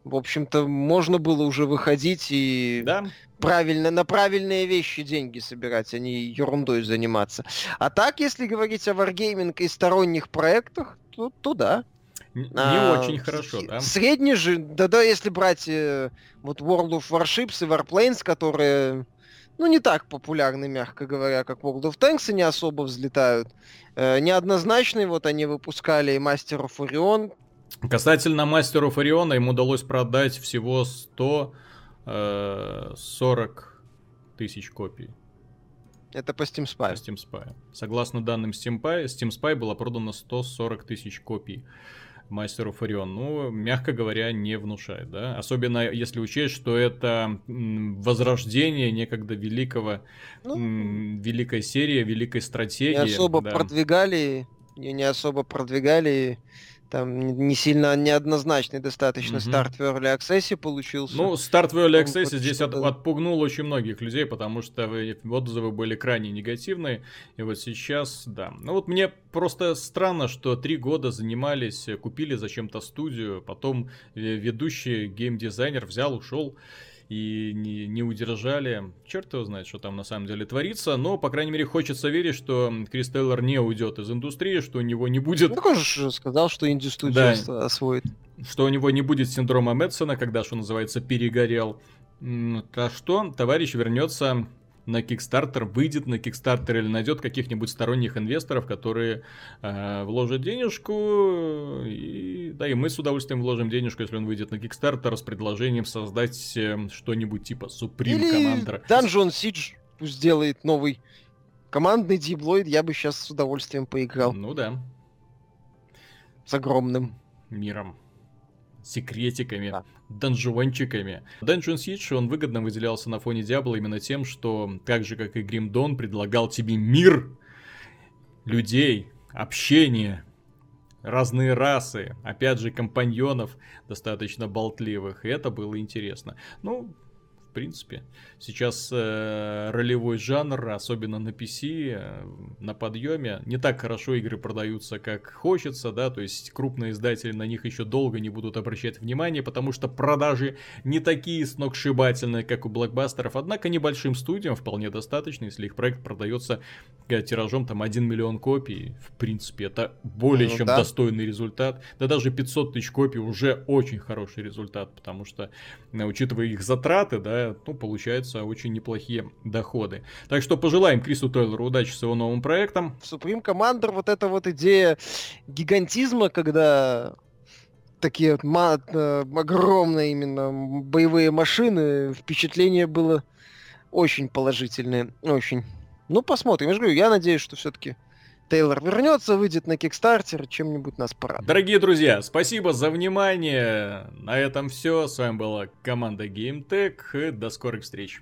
В общем-то, можно было уже выходить и Да, правильно, на правильные вещи деньги собирать, а не ерундой заниматься. А так, если говорить о Wargaming и сторонних проектах, то, то да. не А, очень хорошо, да. Средний же, да-да, если брать э, вот World of Warships и Warplanes, которые, ну, не так популярны, мягко говоря, как World of Tanks, и не особо взлетают. Э, неоднозначные вот они выпускали и Master of Orion. Касательно мастеров Ориона, им удалось продать всего 140 тысяч копий. Это по Steam по Spy. Steam Spy. Согласно данным Steam Spy, Steam Spy было продано 140 тысяч копий Мастеров Орион. Ну, мягко говоря, не внушает, да? Особенно если учесть, что это возрождение некогда великого, Ну, великой серии, великой не стратегии. особо да. продвигали, не, не особо продвигали, там не, сильно неоднозначный достаточно Мгм. старт в Early Access получился. Ну, старт в Early Access хоть здесь от- отпугнул очень многих людей, потому что вы- отзывы были крайне негативные. И вот сейчас, да. Ну вот мне просто странно, что три года занимались, купили зачем-то студию, потом э, ведущий геймдизайнер взял, ушел и не, не удержали. Черт его знает, что там на самом деле творится, но, по крайней мере, хочется верить, что Крис Тейлор не уйдет из индустрии, что у него не будет Ну, же сказал, что инди-студию Да. ос- освоит. что у него не будет синдрома Мэтсона, когда, что называется, перегорел. А что, товарищ вернется на Kickstarter, выйдет на Kickstarter или найдет каких-нибудь сторонних инвесторов, которые э, вложат денежку, и, да, и мы с удовольствием вложим денежку, если он выйдет на Kickstarter с предложением создать э, что-нибудь типа Supreme Или Commander. Dungeon Siege пусть сделает новый командный диблоид, я бы сейчас с удовольствием поиграл. Ну да, С огромным. миром. Секретиками, Да. данжончиками. Dungeon Siege, он выгодно выделялся на фоне Diablo именно тем, что, так же как и Grim Dawn, предлагал тебе мир людей, общение, разные расы, опять же, компаньонов достаточно болтливых, и это было интересно. Ну, в принципе, сейчас э, ролевой жанр, особенно на PC, э, на подъеме. Не так хорошо игры продаются, как хочется, да, то есть крупные издатели на них еще долго не будут обращать внимание, потому что продажи не такие сногсшибательные, как у блокбастеров, однако небольшим студиям вполне достаточно, если их проект продается э, тиражом там 1 миллион копий, в принципе, это более Ну чем да. достойный результат. Да даже 500 тысяч копий уже очень хороший результат, потому что, э, учитывая их затраты, да, ну, получаются очень неплохие доходы. Так что пожелаем Крису Тейлору удачи с его новым проектом. В Supreme Commander вот эта вот идея гигантизма, когда такие вот ма- э, огромные именно боевые машины, впечатление было очень положительное, очень. Ну, посмотрим. Я же говорю, я надеюсь, что все-таки Тейлор вернется, выйдет на Кикстартер, чем-нибудь нас порадует. Дорогие друзья, спасибо за внимание. На этом все. С вами была команда GameTech. До скорых встреч.